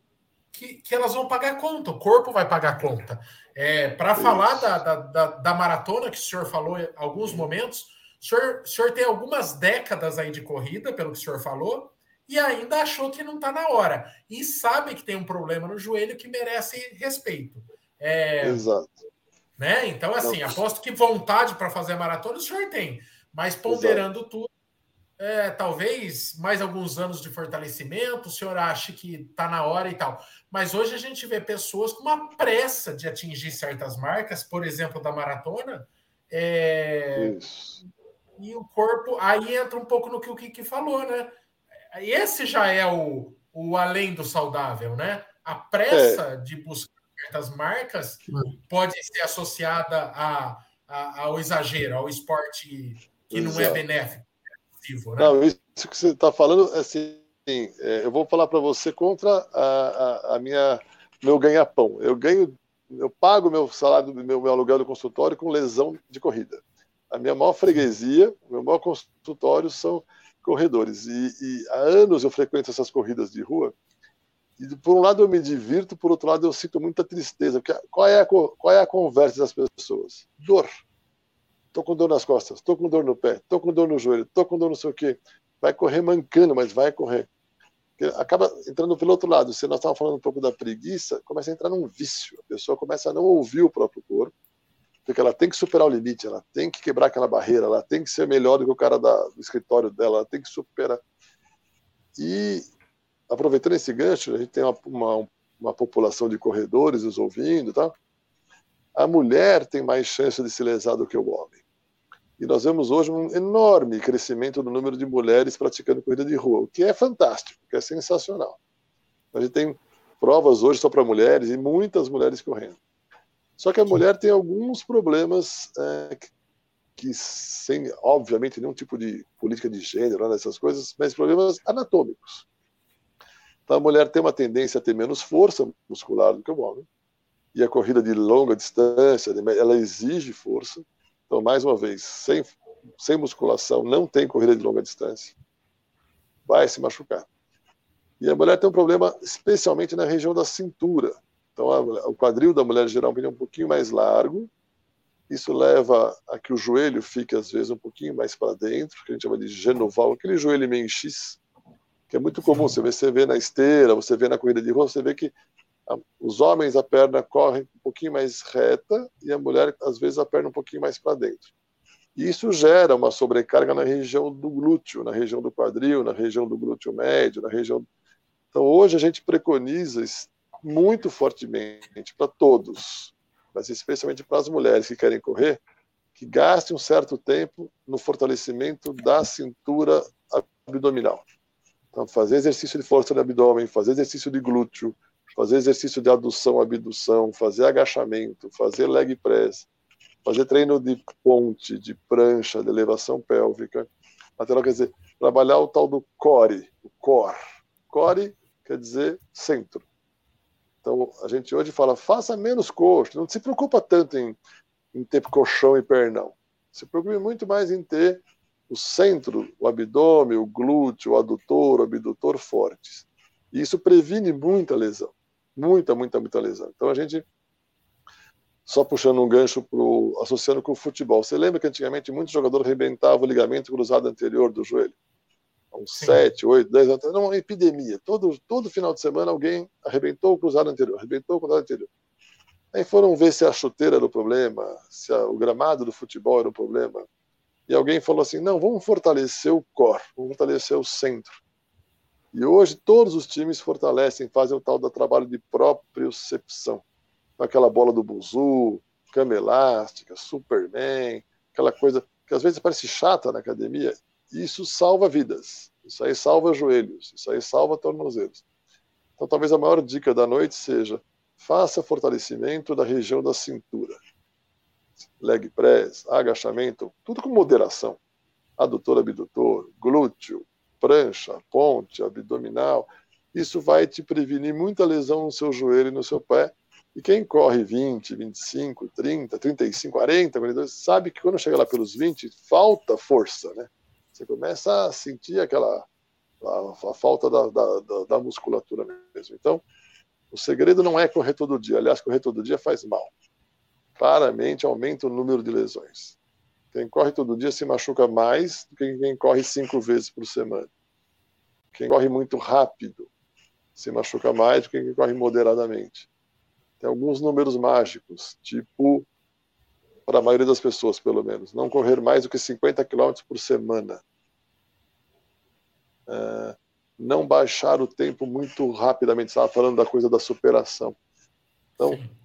que, que, elas vão pagar conta, o corpo vai pagar conta. É, para falar da, da, da, maratona que o senhor falou em alguns momentos, o senhor, o senhor tem algumas décadas aí de corrida, pelo que o senhor falou, e ainda achou que não está na hora. E sabe que tem um problema no joelho que merece respeito. É, Exato. Né? Então, assim, aposto que vontade para fazer a maratona o senhor tem, mas ponderando Exato. tudo, é, talvez mais alguns anos de fortalecimento, o senhor acha que está na hora e tal. Mas hoje a gente vê pessoas com uma pressa de atingir certas marcas, por exemplo, da maratona, é, e o corpo. Aí entra um pouco no que o Kiki falou, né? Esse já é o, o além do saudável, né? A pressa é. de buscar certas marcas pode ser associada a, a, ao exagero, ao esporte que Exato. não é benéfico. É né? Não, isso que você está falando, assim, é, eu vou falar para você contra a, a, a, minha meu ganha-pão. Eu ganho, eu pago meu salário, meu, meu aluguel do consultório com lesão de corrida. A minha maior freguesia, o meu maior consultório são corredores. E, e há anos eu frequento essas corridas de rua e por um lado eu me divirto, por outro lado eu sinto muita tristeza. Porque qual é a, qual é a conversa das pessoas? Dor. Estou com dor nas costas, estou com dor no pé, estou com dor no joelho, estou com dor não sei o quê. Vai correr mancando, mas vai correr. Porque acaba entrando pelo outro lado. Se nós estávamos falando um pouco da preguiça, começa a entrar num vício. A pessoa começa a não ouvir o próprio corpo, porque ela tem que superar o limite, ela tem que quebrar aquela barreira, ela tem que ser melhor do que o cara da, do escritório dela, ela tem que superar. E aproveitando esse gancho, a gente tem uma, uma, uma população de corredores nos ouvindo, tá? A mulher tem mais chance de se lesar do que o homem. E nós vemos hoje um enorme crescimento no número de mulheres praticando corrida de rua, o que é fantástico, que é sensacional. A gente tem provas hoje só para mulheres e muitas mulheres correndo. Só que a mulher tem alguns problemas é, que, sem, obviamente, nenhum tipo de política de gênero, nessas coisas, mas problemas anatômicos. Então, a mulher tem uma tendência a ter menos força muscular do que o homem. E a corrida de longa distância, ela exige força. Então, mais uma vez, sem, sem musculação, não tem corrida de longa distância. Vai se machucar. E a mulher tem um problema especialmente na região da cintura. Então, a, o quadril da mulher geralmente é um pouquinho mais largo. Isso leva a que o joelho fique, às vezes, um pouquinho mais para dentro, que a gente chama de genoval, aquele joelho meio em X que é muito comum. Você vê, você vê na esteira, você vê na corrida de rua, você vê que a, os homens a perna corre um pouquinho mais reta e a mulher às vezes a perna um pouquinho mais para dentro. E isso gera uma sobrecarga na região do glúteo, na região do quadril, na região do glúteo médio, na região. Então hoje a gente preconiza muito fortemente para todos, mas especialmente para as mulheres que querem correr, que gastem um certo tempo no fortalecimento da cintura abdominal. Então, fazer exercício de força de abdômen, fazer exercício de glúteo, fazer exercício de adução, abdução, fazer agachamento, fazer leg press, fazer treino de ponte, de prancha, de elevação pélvica, lateral, quer dizer, trabalhar o tal do core, o core. Core quer dizer centro. Então, a gente hoje fala, faça menos coxa, não se preocupa tanto em, em ter colchão e pernão. Se preocupe muito mais em ter o centro, o abdômen, o glúteo, o adutor, o abdutor fortes. E isso previne muita lesão. Muita, muita, muita lesão. Então a gente, só puxando um gancho, pro, associando com o futebol. Você lembra que antigamente muitos jogadores arrebentavam o ligamento cruzado anterior do joelho? Uns Sim. 7, 8, 10 anos. Era uma epidemia. Todo, todo final de semana alguém arrebentou o cruzado anterior, arrebentou o cruzado anterior. Aí foram ver se a chuteira era o problema, se a, o gramado do futebol era o problema e alguém falou assim: não, vamos fortalecer o core, vamos fortalecer o centro. E hoje todos os times fortalecem, fazem o tal do trabalho de propriocepção. Aquela bola do buzu, cama elástica, Superman, aquela coisa que às vezes parece chata na academia. Isso salva vidas. Isso aí salva joelhos. Isso aí salva tornozelos. Então talvez a maior dica da noite seja faça fortalecimento da região da cintura leg press, agachamento, tudo com moderação. Adutor, abdutor, glúteo, prancha, ponte, abdominal. Isso vai te prevenir muita lesão no seu joelho e no seu pé. E quem corre 20, 25, 30, 35, 40, 42, sabe que quando chega lá pelos 20, falta força, né? Você começa a sentir aquela a, a falta da, da, da, musculatura mesmo. Então, o segredo não é correr todo dia. Aliás, correr todo dia faz mal claramente aumenta o número de lesões. Quem corre todo dia se machuca mais do que quem corre cinco vezes por semana. Quem corre muito rápido se machuca mais do que quem corre moderadamente. Tem alguns números mágicos, tipo, para a maioria das pessoas, pelo menos, não correr mais do que 50 km por semana. É, não baixar o tempo muito rapidamente. Estava falando da coisa da superação. Então, Sim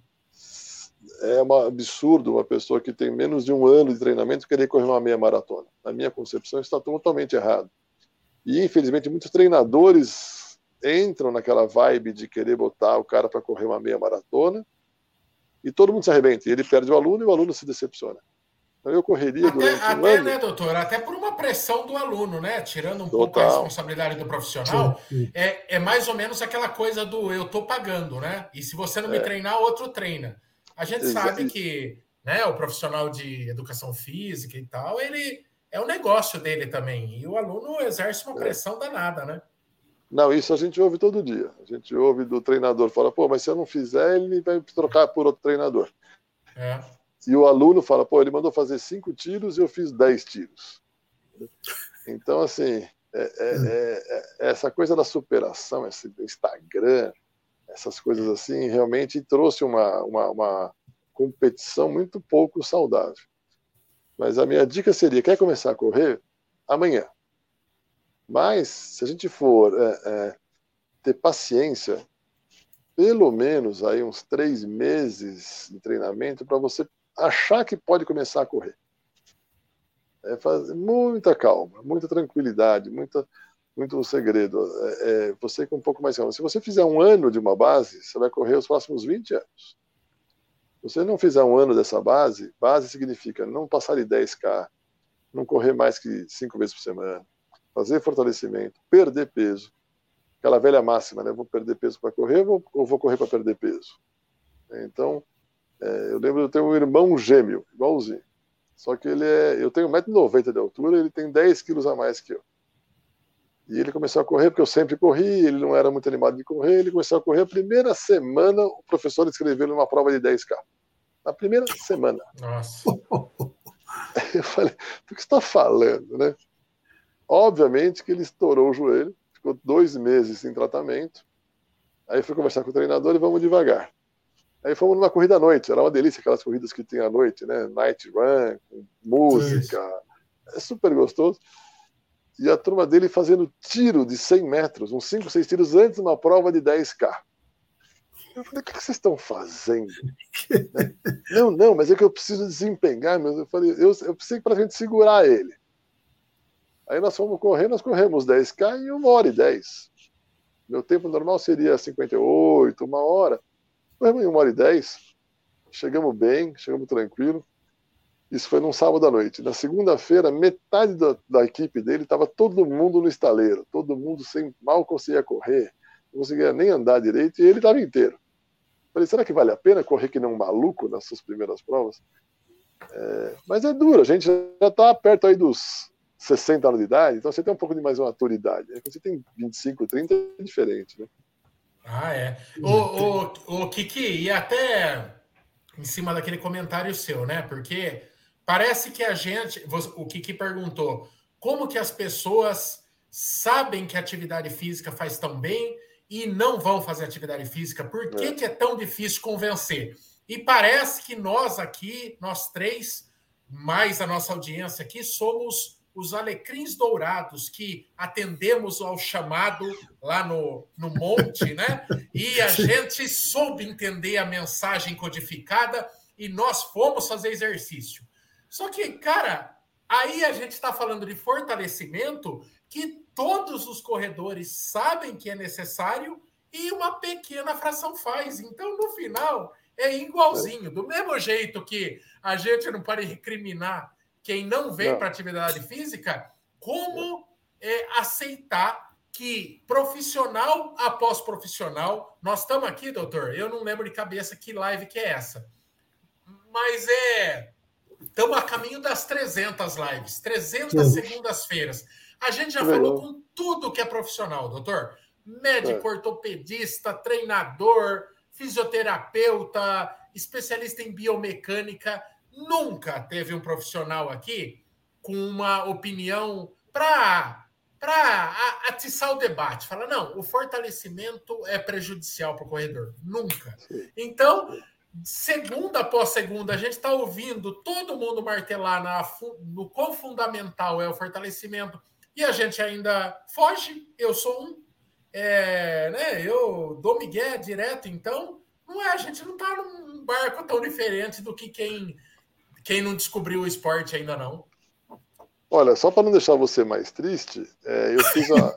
é um absurdo uma pessoa que tem menos de um ano de treinamento querer correr uma meia maratona. Na minha concepção, está totalmente errado. E, infelizmente, muitos treinadores entram naquela vibe de querer botar o cara para correr uma meia maratona e todo mundo se arrebenta. E ele perde o aluno e o aluno se decepciona. Então, eu correria até, durante até, um ano. né, doutor? Até por uma pressão do aluno, né? Tirando um Total. pouco a responsabilidade do profissional, sim, sim. É, é mais ou menos aquela coisa do eu tô pagando, né? E se você não me é. treinar, outro treina. A gente sabe que né, o profissional de educação física e tal, ele é o negócio dele também. E o aluno exerce uma é. pressão danada, né? Não, isso a gente ouve todo dia. A gente ouve do treinador, fala, pô, mas se eu não fizer, ele vai trocar por outro treinador. É. E o aluno fala, pô, ele mandou fazer cinco tiros e eu fiz dez tiros. Então, assim, é, é, é, é essa coisa da superação, esse Instagram, essas coisas assim, realmente trouxe uma, uma, uma competição muito pouco saudável. Mas a minha dica seria: quer começar a correr? Amanhã. Mas, se a gente for é, é, ter paciência, pelo menos aí uns três meses de treinamento para você achar que pode começar a correr. É fazer muita calma, muita tranquilidade, muita muito segredo. É, é, você com um pouco mais calma. Se você fizer um ano de uma base, você vai correr os próximos 20 anos. Se você não fizer um ano dessa base, base significa não passar de 10K, não correr mais que cinco vezes por semana, fazer fortalecimento, perder peso. Aquela velha máxima, né? Vou perder peso para correr ou vou correr para perder peso? Então, é, eu lembro de ter um irmão gêmeo, igualzinho. Só que ele é. Eu tenho 1,90m de altura, ele tem 10 quilos a mais que eu. E ele começou a correr, porque eu sempre corri, ele não era muito animado de correr, ele começou a correr. A primeira semana, o professor escreveu uma prova de 10K. Na primeira semana. Nossa. Eu falei, do que você está falando, né? Obviamente que ele estourou o joelho, ficou dois meses sem tratamento. Aí fui conversar com o treinador e vamos devagar. Aí fomos numa corrida à noite, era uma delícia aquelas corridas que tem à noite, né? Night run, com música, é super gostoso e a turma dele fazendo tiro de 100 metros, uns 5, 6 tiros antes de uma prova de 10K. Eu falei, o que vocês estão fazendo? não, não, mas é que eu preciso desempenhar. Mas eu falei, eu, eu preciso para a gente segurar ele. Aí nós fomos correr, nós corremos 10K em uma hora e 10. Meu tempo normal seria 58, uma hora. Em uma hora e 10. Chegamos bem, chegamos tranquilo. Isso foi num sábado à noite. Na segunda-feira, metade da, da, equipe dele estava todo mundo no estaleiro, todo mundo sem mal conseguia correr, não conseguia nem andar direito, e ele estava inteiro. Falei, será que vale a pena correr que nem um maluco nas suas primeiras provas? É, mas é duro, a gente já está perto aí dos 60 anos de idade, então você tem um pouco de mais maturidade. Quando você tem 25, 30, é diferente, né? Ah, é. O, o, o Kiki, e até em cima daquele comentário seu, né? Porque Parece que a gente, o Kiki perguntou, como que as pessoas sabem que a atividade física faz tão bem e não vão fazer atividade física? Por que é, que é tão difícil convencer? E parece que nós aqui, nós três, mais a nossa audiência aqui, somos os alecrins dourados que atendemos ao chamado lá no, no monte, né? E a gente soube entender a mensagem codificada e nós fomos fazer exercício. Só que, cara, aí a gente está falando de fortalecimento que todos os corredores sabem que é necessário e uma pequena fração faz. Então, no final, é igualzinho. Do mesmo jeito que a gente não pode recriminar quem não vem para atividade física, como é, aceitar que profissional após profissional, nós estamos aqui, doutor, eu não lembro de cabeça que live que é essa, mas é, estamos a caminho das 300 lives, 300 segundas-feiras. A gente já falou com tudo que é profissional, doutor. Médico, é. ortopedista, treinador, fisioterapeuta, especialista em biomecânica. Nunca teve um profissional aqui com uma opinião para para atiçar o debate. Fala, não, o fortalecimento é prejudicial para o corredor. Nunca. Então, segunda após segunda, a gente está ouvindo todo mundo martelar na, no quão fundamental é o fortalecimento e a gente ainda foge. Eu sou um. É, né, eu dou migué direto, então não é, a gente não está num barco tão diferente do que quem quem não descobriu o esporte ainda não. Olha, só para não deixar você mais triste, é, eu fiz a,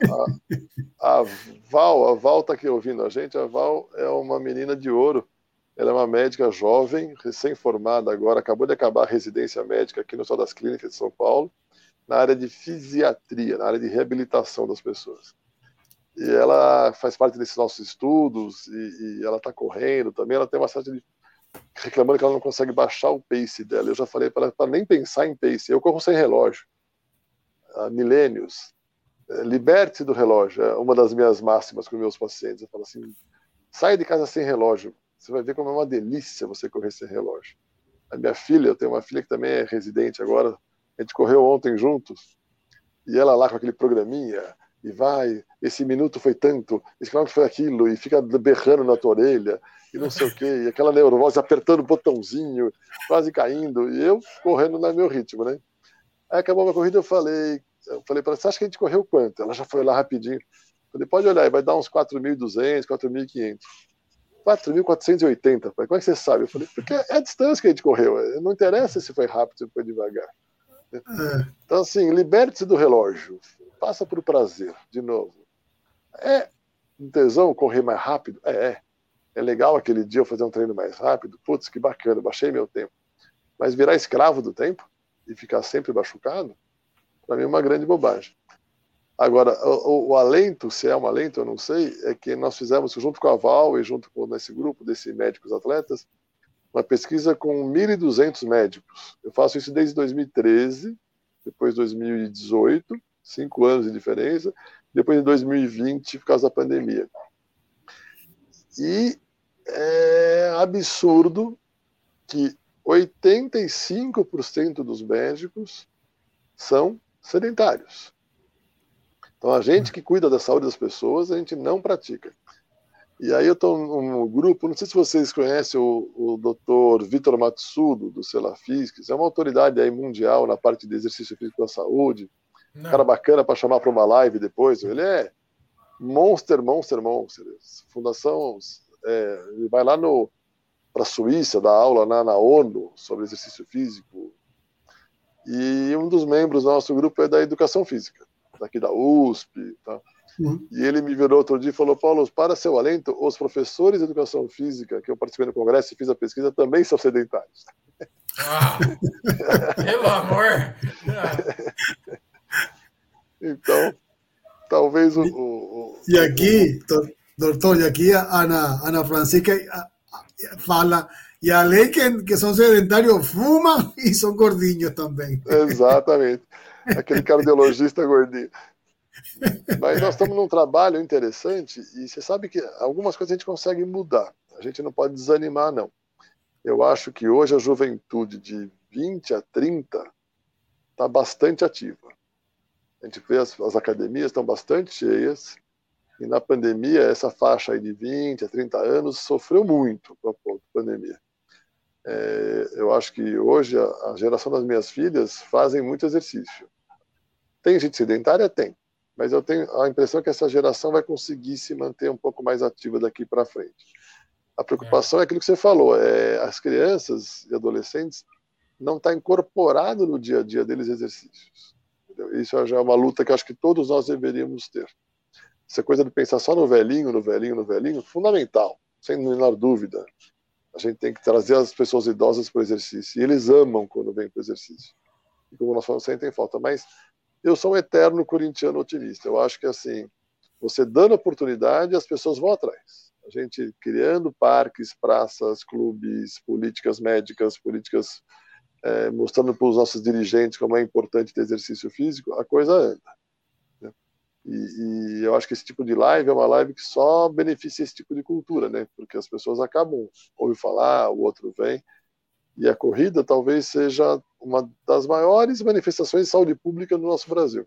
a, a, Val, a Val está aqui ouvindo a gente, a Val é uma menina de ouro, ela é uma médica jovem, recém-formada agora, acabou de acabar a residência médica aqui no Hospital das Clínicas de São Paulo, na área de fisiatria, na área de reabilitação das pessoas. E ela faz parte desses nossos estudos, e, e ela está correndo também, ela tem uma certa reclamando que ela não consegue baixar o pace dela. Eu já falei para ela para nem pensar em pace. Eu corro sem relógio. Há milênios. É, liberte-se do relógio. É uma das minhas máximas com meus pacientes. Eu falo assim: sai de casa sem relógio. Você vai ver como é uma delícia você correr sem relógio. A minha filha, eu tenho uma filha que também é residente agora. A gente correu ontem juntos. E ela lá com aquele programinha, e vai, esse minuto foi tanto, esse quilômetro foi aquilo, e fica berrando na tua orelha, e não sei o quê, e aquela neurose apertando o botãozinho, quase caindo, e eu correndo no meu ritmo, né? Aí acabou a corrida, eu falei, eu falei para ela, você acha que a gente correu quanto? Ela já foi lá rapidinho. Eu falei, pode olhar, vai dar uns 4.200, 4.500. 4.480, como é que você sabe? Eu falei, porque é a distância que a gente correu, não interessa se foi rápido, se foi devagar. É. Então, assim, liberte-se do relógio, passa por prazer, de novo. É um tesão correr mais rápido? É, é é legal aquele dia eu fazer um treino mais rápido, putz, que bacana, baixei meu tempo. Mas virar escravo do tempo e ficar sempre machucado, para mim é uma grande bobagem. Agora, o, o, alento, se é um alento, eu não sei, é que nós fizemos, junto com a Val e junto com esse grupo desses médicos atletas, uma pesquisa com 1.200 médicos. Eu faço isso desde 2013, depois 2018, cinco anos de diferença, depois de 2020, por causa da pandemia. E é absurdo que 85% dos médicos são sedentários. Então, a gente que cuida da saúde das pessoas, a gente não pratica. E aí eu estou num grupo, não sei se vocês conhecem o, o Dr. Vitor Matsudo, do Celafisques, é uma autoridade aí mundial na parte de exercício físico da saúde, não. cara bacana para chamar para uma live depois. Ele é Monster, Monster, Monster. Fundação, é, ele vai lá para a Suíça dar aula na, na ONU sobre exercício físico. E um dos membros do nosso grupo é da educação física, daqui da USP. Tá? Uhum. E ele me virou outro dia e falou: Paulo, para seu alento, os professores de educação física que eu participei no congresso e fiz a pesquisa também são sedentários. Ah, pelo amor! então, talvez o, o, E aqui, doutor, e aqui a Ana, Ana Francisca fala, e além que, que são sedentários, fumam e são gordinhos também. Exatamente. Aquele cardiologista gordinho. Mas nós estamos num trabalho interessante e você sabe que algumas coisas a gente consegue mudar. A gente não pode desanimar, não. Eu acho que hoje a juventude de 20 a 30 está bastante ativa. A gente vê as, as academias estão bastante cheias, e na pandemia, essa faixa de 20 a 30 anos sofreu muito com a pandemia. É, eu acho que hoje a, a, geração das minhas filhas fazem muito exercício. Tem gente sedentária? Tem. Mas eu tenho a impressão que essa geração vai conseguir se manter um pouco mais ativa daqui para frente. A preocupação é. é aquilo que você falou, é, as crianças e adolescentes não está incorporado no dia a dia deles exercícios. Isso já é uma luta que acho que todos nós deveríamos ter. Essa coisa de pensar só no velhinho, no velhinho, no velhinho, fundamental, sem menor dúvida. A gente tem que trazer as pessoas idosas para o exercício. E eles amam quando vêm para o exercício. E como nós falamos, sentem falta. Mas eu sou um eterno corintiano otimista. Eu acho que assim, você dando oportunidade, as pessoas vão atrás. A gente criando parques, praças, clubes, políticas médicas, políticas é, mostrando para os nossos dirigentes como é importante ter exercício físico, a coisa anda. Né? E, e, eu acho que esse tipo de live é uma live que só beneficia esse tipo de cultura, né? Porque as pessoas acabam ouvem falar, o outro vem. E a corrida talvez seja uma das maiores manifestações de saúde pública no nosso Brasil.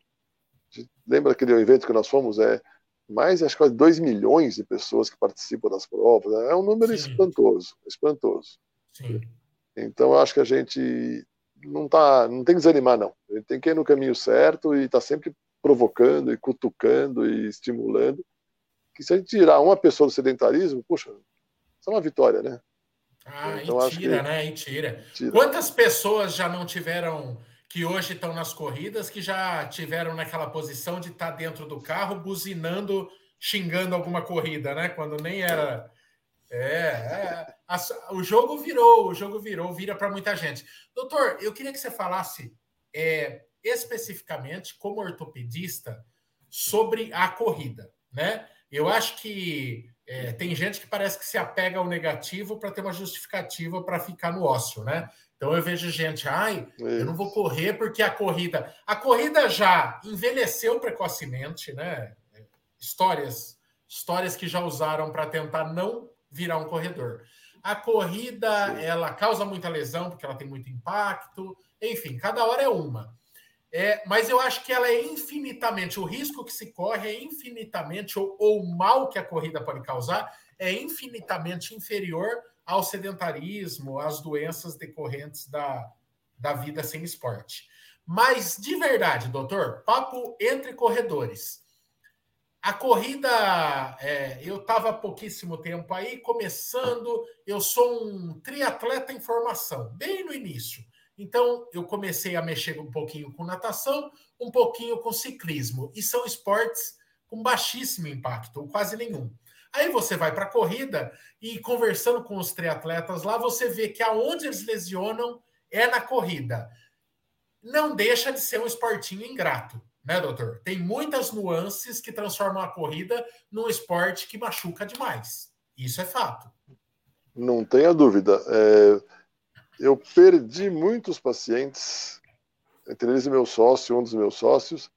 Lembra aquele evento que nós fomos? É mais, acho que 2 milhões de pessoas que participam das provas. Né? É um número Sim. espantoso, espantoso. Sim. Então, eu acho que a gente não, tá, não tem que desanimar, não. A gente tem que ir no caminho certo e tá sempre provocando e cutucando e estimulando. Que se a gente tirar uma pessoa do sedentarismo, puxa, isso é uma vitória, né? Ah, então, e tira, que... né? E tira. tira. Quantas pessoas já não tiveram, que hoje estão nas corridas, que já tiveram naquela posição de estar tá dentro do carro buzinando, xingando alguma corrida, né? Quando nem era. É, é a, o jogo virou, o jogo virou, vira para muita gente. Doutor, eu queria que você falasse é, especificamente, como ortopedista, sobre a corrida, né? Eu acho que é, tem gente que parece que se apega ao negativo para ter uma justificativa para ficar no ócio, né? Então eu vejo gente, ai, eu não vou correr porque a corrida. A corrida já envelheceu precocemente, né? Histórias, histórias que já usaram para tentar não virar um corredor. A corrida, ela causa muita lesão, porque ela tem muito impacto. Enfim, cada hora é uma. É, mas eu acho que ela é infinitamente, o risco que se corre é infinitamente, ou, ou o mal que a corrida pode causar, é infinitamente inferior ao sedentarismo, às doenças decorrentes da, da vida sem esporte. Mas, de verdade, doutor, papo entre corredores. A corrida, é, eu estava há pouquíssimo tempo aí, começando. Eu sou um triatleta em formação, bem no início. Então, eu comecei a mexer um pouquinho com natação, um pouquinho com ciclismo. E são esportes com baixíssimo impacto, ou quase nenhum. Aí você vai para a corrida e conversando com os triatletas lá, você vê que aonde eles lesionam é na corrida. Não deixa de ser um esportinho ingrato né, doutor? Tem muitas nuances que transformam a corrida num esporte que machuca demais. Isso é fato. Não tenha dúvida. É, eu perdi muitos pacientes, entre eles meu sócio, um dos meus sócios,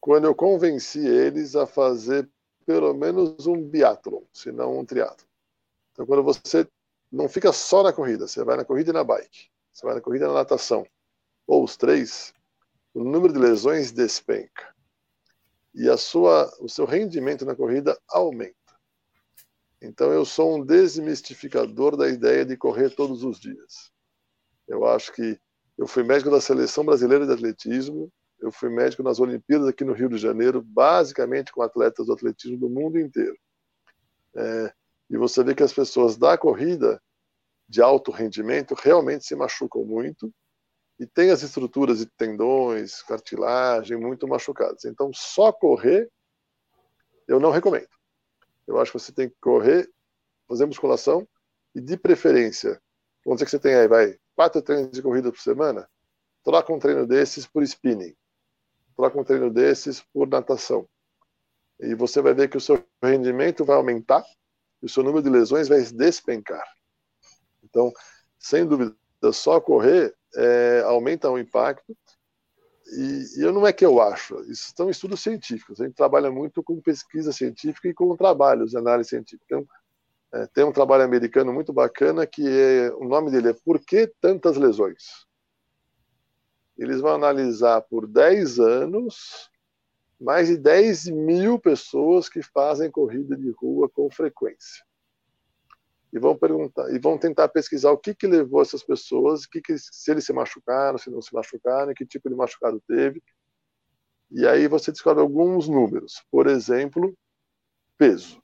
quando eu convenci eles a fazer pelo menos um biatlon, se não um triatlo. Então, quando você não fica só na corrida, você vai na corrida e na bike, você vai na corrida e na natação, ou os três, o número de lesões despenca e a sua, o seu rendimento na corrida aumenta. Então eu sou um desmistificador da ideia de correr todos os dias. Eu acho que eu fui médico da seleção brasileira de atletismo, eu fui médico nas Olimpíadas aqui no Rio de Janeiro, basicamente com atletas do atletismo do mundo inteiro. É, e você vê que as pessoas da corrida de alto rendimento realmente se machucam muito e tem as estruturas de tendões, cartilagem muito machucadas. Então, só correr, eu não recomendo. Eu acho que você tem que correr, fazer musculação e, de preferência, vamos dizer que você tem aí, vai, quatro treinos de corrida por semana, troca um treino desses por spinning, troca um treino desses por natação. E você vai ver que o seu rendimento vai aumentar e o seu número de lesões vai despencar. Então, sem dúvida, só correr é, aumenta o impacto. E, e eu não é que eu acho, isso são estudos científicos. A gente trabalha muito com pesquisa científica e com trabalhos de análise científica. Então, é, tem um trabalho americano muito bacana que é, o nome dele é Por que tantas lesões? Eles vão analisar por 10 anos mais de 10 mil pessoas que fazem corrida de rua com frequência. E vão perguntar e vão tentar pesquisar o que que levou essas pessoas, que que, se eles se machucaram, se não se machucaram, que tipo de machucado teve. E aí você descobre alguns números. Por exemplo, peso.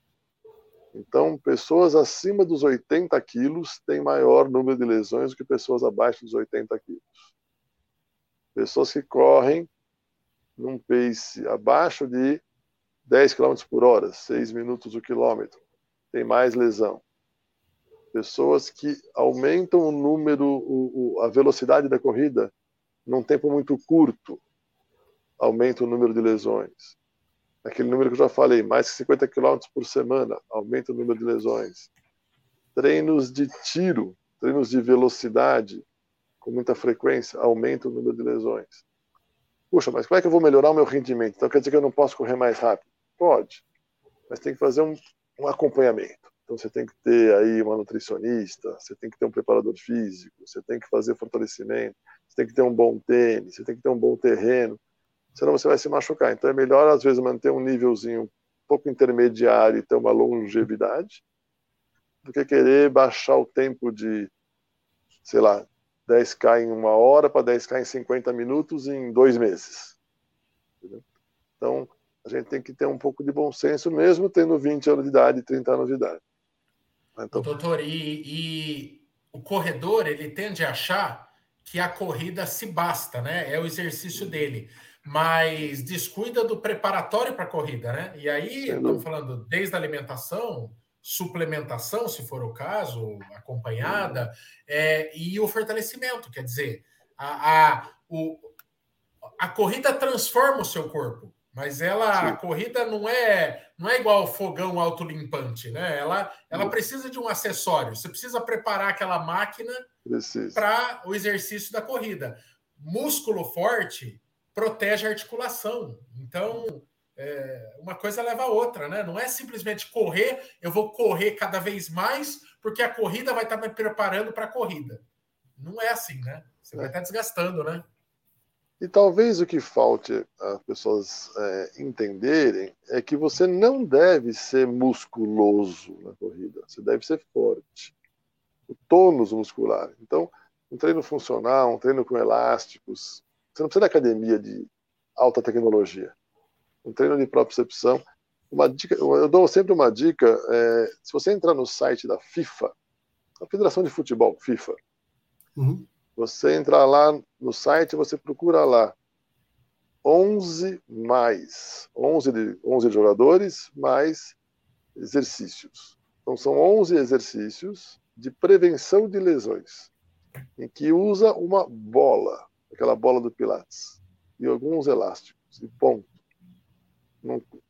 Então, pessoas acima dos 80 quilos têm maior número de lesões do que pessoas abaixo dos 80 quilos. Pessoas que correm num pace abaixo de 10 km por hora, 6 minutos o quilômetro, tem mais lesão. Pessoas que aumentam o número, o, o, a velocidade da corrida num tempo muito curto, aumenta o número de lesões aquele número que eu já falei, mais que 50 km por semana, aumenta o número de lesões. Treinos de tiro, treinos de velocidade, com muita frequência, aumenta o número de lesões. Puxa, mas como é que eu vou melhorar o meu rendimento? Então quer dizer que eu não posso correr mais rápido? Pode, mas tem que fazer um, um acompanhamento. Então você tem que ter aí uma nutricionista, você tem que ter um preparador físico, você tem que fazer fortalecimento, você tem que ter um bom tênis, você tem que ter um bom terreno senão você vai se machucar. Então é melhor, às vezes, manter um nívelzinho um pouco intermediário e ter uma longevidade, do que querer baixar o tempo de, sei lá, 10K em uma hora para 10K em 50 minutos em dois meses. Entendeu? Então, a gente tem que ter um pouco de bom senso, mesmo tendo 20 anos de idade, 30 anos de idade. Então... Doutor, e, e o corredor, ele tende a achar que a corrida se basta, né? É o exercício dele. Mas descuida do preparatório para a corrida, né? E aí, estamos falando desde a alimentação, suplementação, se for o caso, acompanhada, é, e o fortalecimento, quer dizer, a, a, o, a corrida transforma o seu corpo, mas ela a corrida não é não é igual fogão autolimpante, né? Ela, ela precisa de um acessório. Você precisa preparar aquela máquina para o exercício da corrida. Músculo forte protege a articulação. Então, é, uma coisa leva a outra, né? Não é simplesmente correr, eu vou correr cada vez mais, porque a corrida vai estar me preparando para a corrida. Não é assim, né? Você é. vai estar desgastando, né? E talvez o que falte as pessoas é, entenderem é que você não deve ser musculoso na corrida, você deve ser forte. O tônus muscular. Então, um treino funcional, um treino com elásticos, você não precisa de academia de alta tecnologia. Um treino de propriocepção. Uma dica, eu dou sempre uma dica. É, se você entrar no site da FIFA, a Federação de Futebol, FIFA, uhum. Você entrar lá no site, você procura lá 11 mais, 11, de, 11 jogadores mais exercícios. Então são 11 exercícios de prevenção de lesões, em que usa uma bola aquela bola do Pilates, e alguns elásticos, e ponto.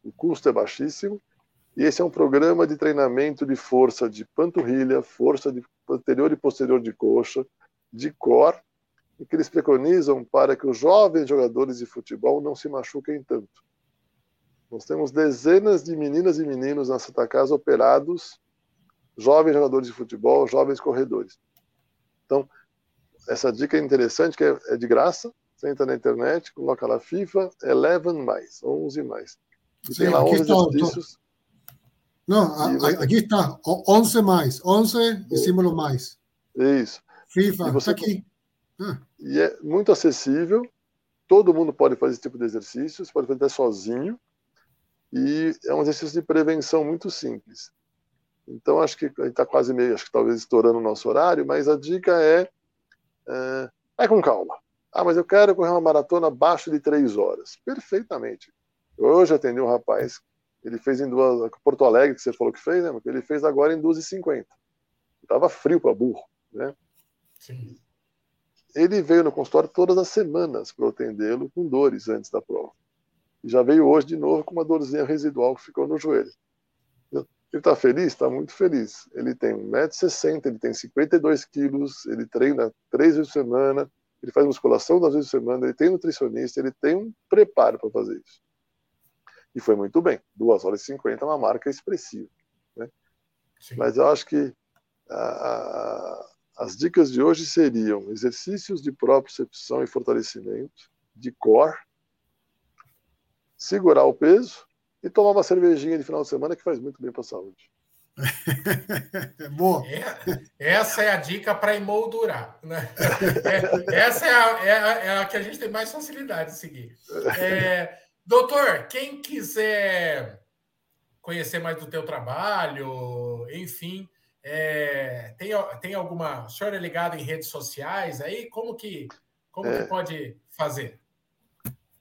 o custo é baixíssimo, e esse é um programa de treinamento de força de panturrilha, força de anterior e posterior de coxa, de core, e que eles preconizam para que os jovens jogadores de futebol não se machuquem tanto. Nós temos dezenas de meninas e meninos na Santa Casa operados, jovens jogadores de futebol, jovens corredores. Então, essa dica é interessante, que é, é, de graça. Você entra na internet, coloca lá FIFA 11 mais, 11 mais. E Sim, tem lá 11 está, exercícios. Não, a, aqui está, 11 mais, 11 e símbolo mais. Isso. FIFA, está aqui. Ah. E é muito acessível, todo mundo pode fazer esse tipo de exercício, você pode fazer até sozinho, e é um exercício de prevenção muito simples. Então, acho que a gente está quase meio, acho que talvez estourando o nosso horário, mas a dica é é, vai com calma. Ah, mas eu quero correr uma maratona abaixo de três horas. Perfeitamente. Eu hoje atendi um rapaz, ele fez em duas. Porto Alegre, que você falou que fez, né? Ele fez agora em 2h50. Estava frio para burro, né? Sim. Ele veio no consultório todas as semanas para atendê-lo com dores antes da prova. E já veio hoje de novo com uma dorzinha residual que ficou no joelho. Ele está feliz? Está muito feliz. Ele tem 1,60m, ele tem 52 quilos, ele treina três vezes por semana, ele faz musculação duas vezes por semana, ele tem nutricionista, ele tem um preparo para fazer isso. E foi muito bem. 2 horas e 50 é uma marca expressiva. Né? Mas eu acho que a, a, as dicas de hoje seriam exercícios de propriocepção e fortalecimento, de core, segurar o peso e tomar uma cervejinha de final de semana que faz muito bem para a saúde. Boa. É, essa é a dica para emoldurar. Né? É, essa é a, é, a, é a, que a gente tem mais facilidade de seguir. É, doutor, quem quiser conhecer mais do teu trabalho, enfim, é, tem, tem alguma. O senhor é ligado em redes sociais aí? Como que, como que é. pode fazer?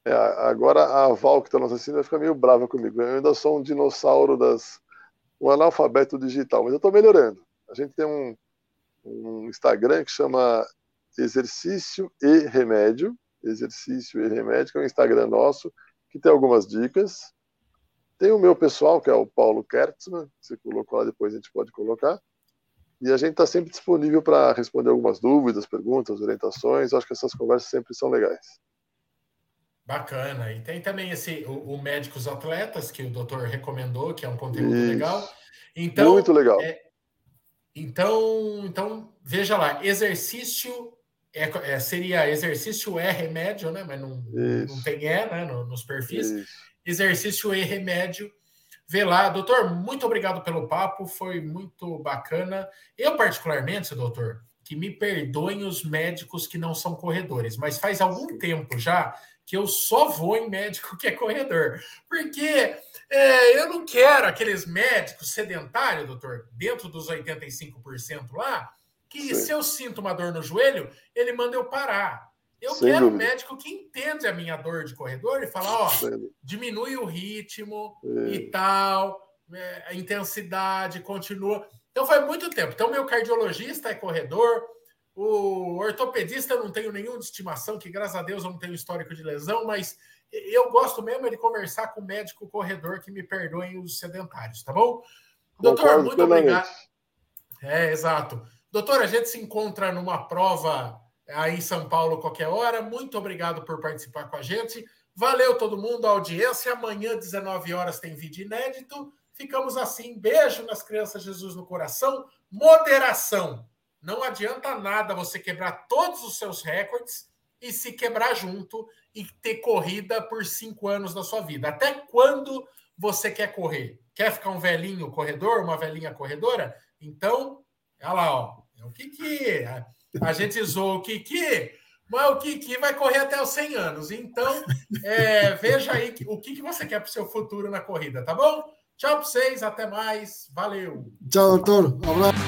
É, agora a Val, que está nos assistindo, vai ficar meio brava comigo. Eu ainda sou um dinossauro das. um analfabeto digital, mas eu estou melhorando. A gente tem um, um Instagram que chama Exercício e Remédio. Exercício e Remédio, que é um Instagram nosso, que tem algumas dicas. Tem o meu pessoal, que é o Paulo Kertzmann, você colocou lá, depois a gente pode colocar. E a gente está sempre disponível para responder algumas dúvidas, perguntas, orientações. acho que essas conversas sempre são legais. Bacana. E tem também esse o, o Médicos Atletas, que o doutor recomendou, que é um conteúdo Isso. legal. Então, Muito legal. É, então, então, veja lá, exercício é, é, seria exercício é remédio, né? Mas não, não tem é né? nos perfis. Isso. Exercício e remédio. Vê lá, doutor, muito obrigado pelo papo, foi muito bacana. Eu, particularmente, doutor, que me perdoem os médicos que não são corredores, mas faz algum tempo já que eu só vou em médico que é corredor. Porque é, eu não quero aqueles médicos sedentários, doutor, dentro dos 85% lá, que Sim. se eu sinto uma dor no joelho, ele manda eu parar. Eu Sem quero dúvida. um médico que entende a minha dor de corredor e fala, ó, diminui o ritmo é. e tal, é, a intensidade continua. Então foi muito tempo. Então, meu cardiologista é corredor, o ortopedista eu não tenho nenhuma estimação, que graças a Deus eu não tenho histórico de lesão, mas eu gosto mesmo de conversar com o médico corredor que me perdoem os sedentários, tá bom? Doutor, muito obrigado. É, exato. Doutor, a gente se encontra numa prova aí em São Paulo qualquer hora. Muito obrigado por participar com a gente. Valeu todo mundo, a audiência. Amanhã, 19 horas, tem vídeo inédito. Ficamos assim. Beijo nas crianças, Jesus no coração. Moderação. Não adianta nada você quebrar todos os seus recordes e se quebrar junto e ter corrida por cinco anos da sua vida. Até quando você quer correr? Quer ficar um velhinho corredor, uma velhinha corredora? Então, olha lá, ó. É o Kiki. A gente zoou o Kiki, mas o Kiki vai correr até os 100 anos. Então, é, veja aí o que, que você quer para o seu futuro na corrida, tá bom? Tchau para vocês, até mais. Valeu. Tchau, doutor. Um abraço.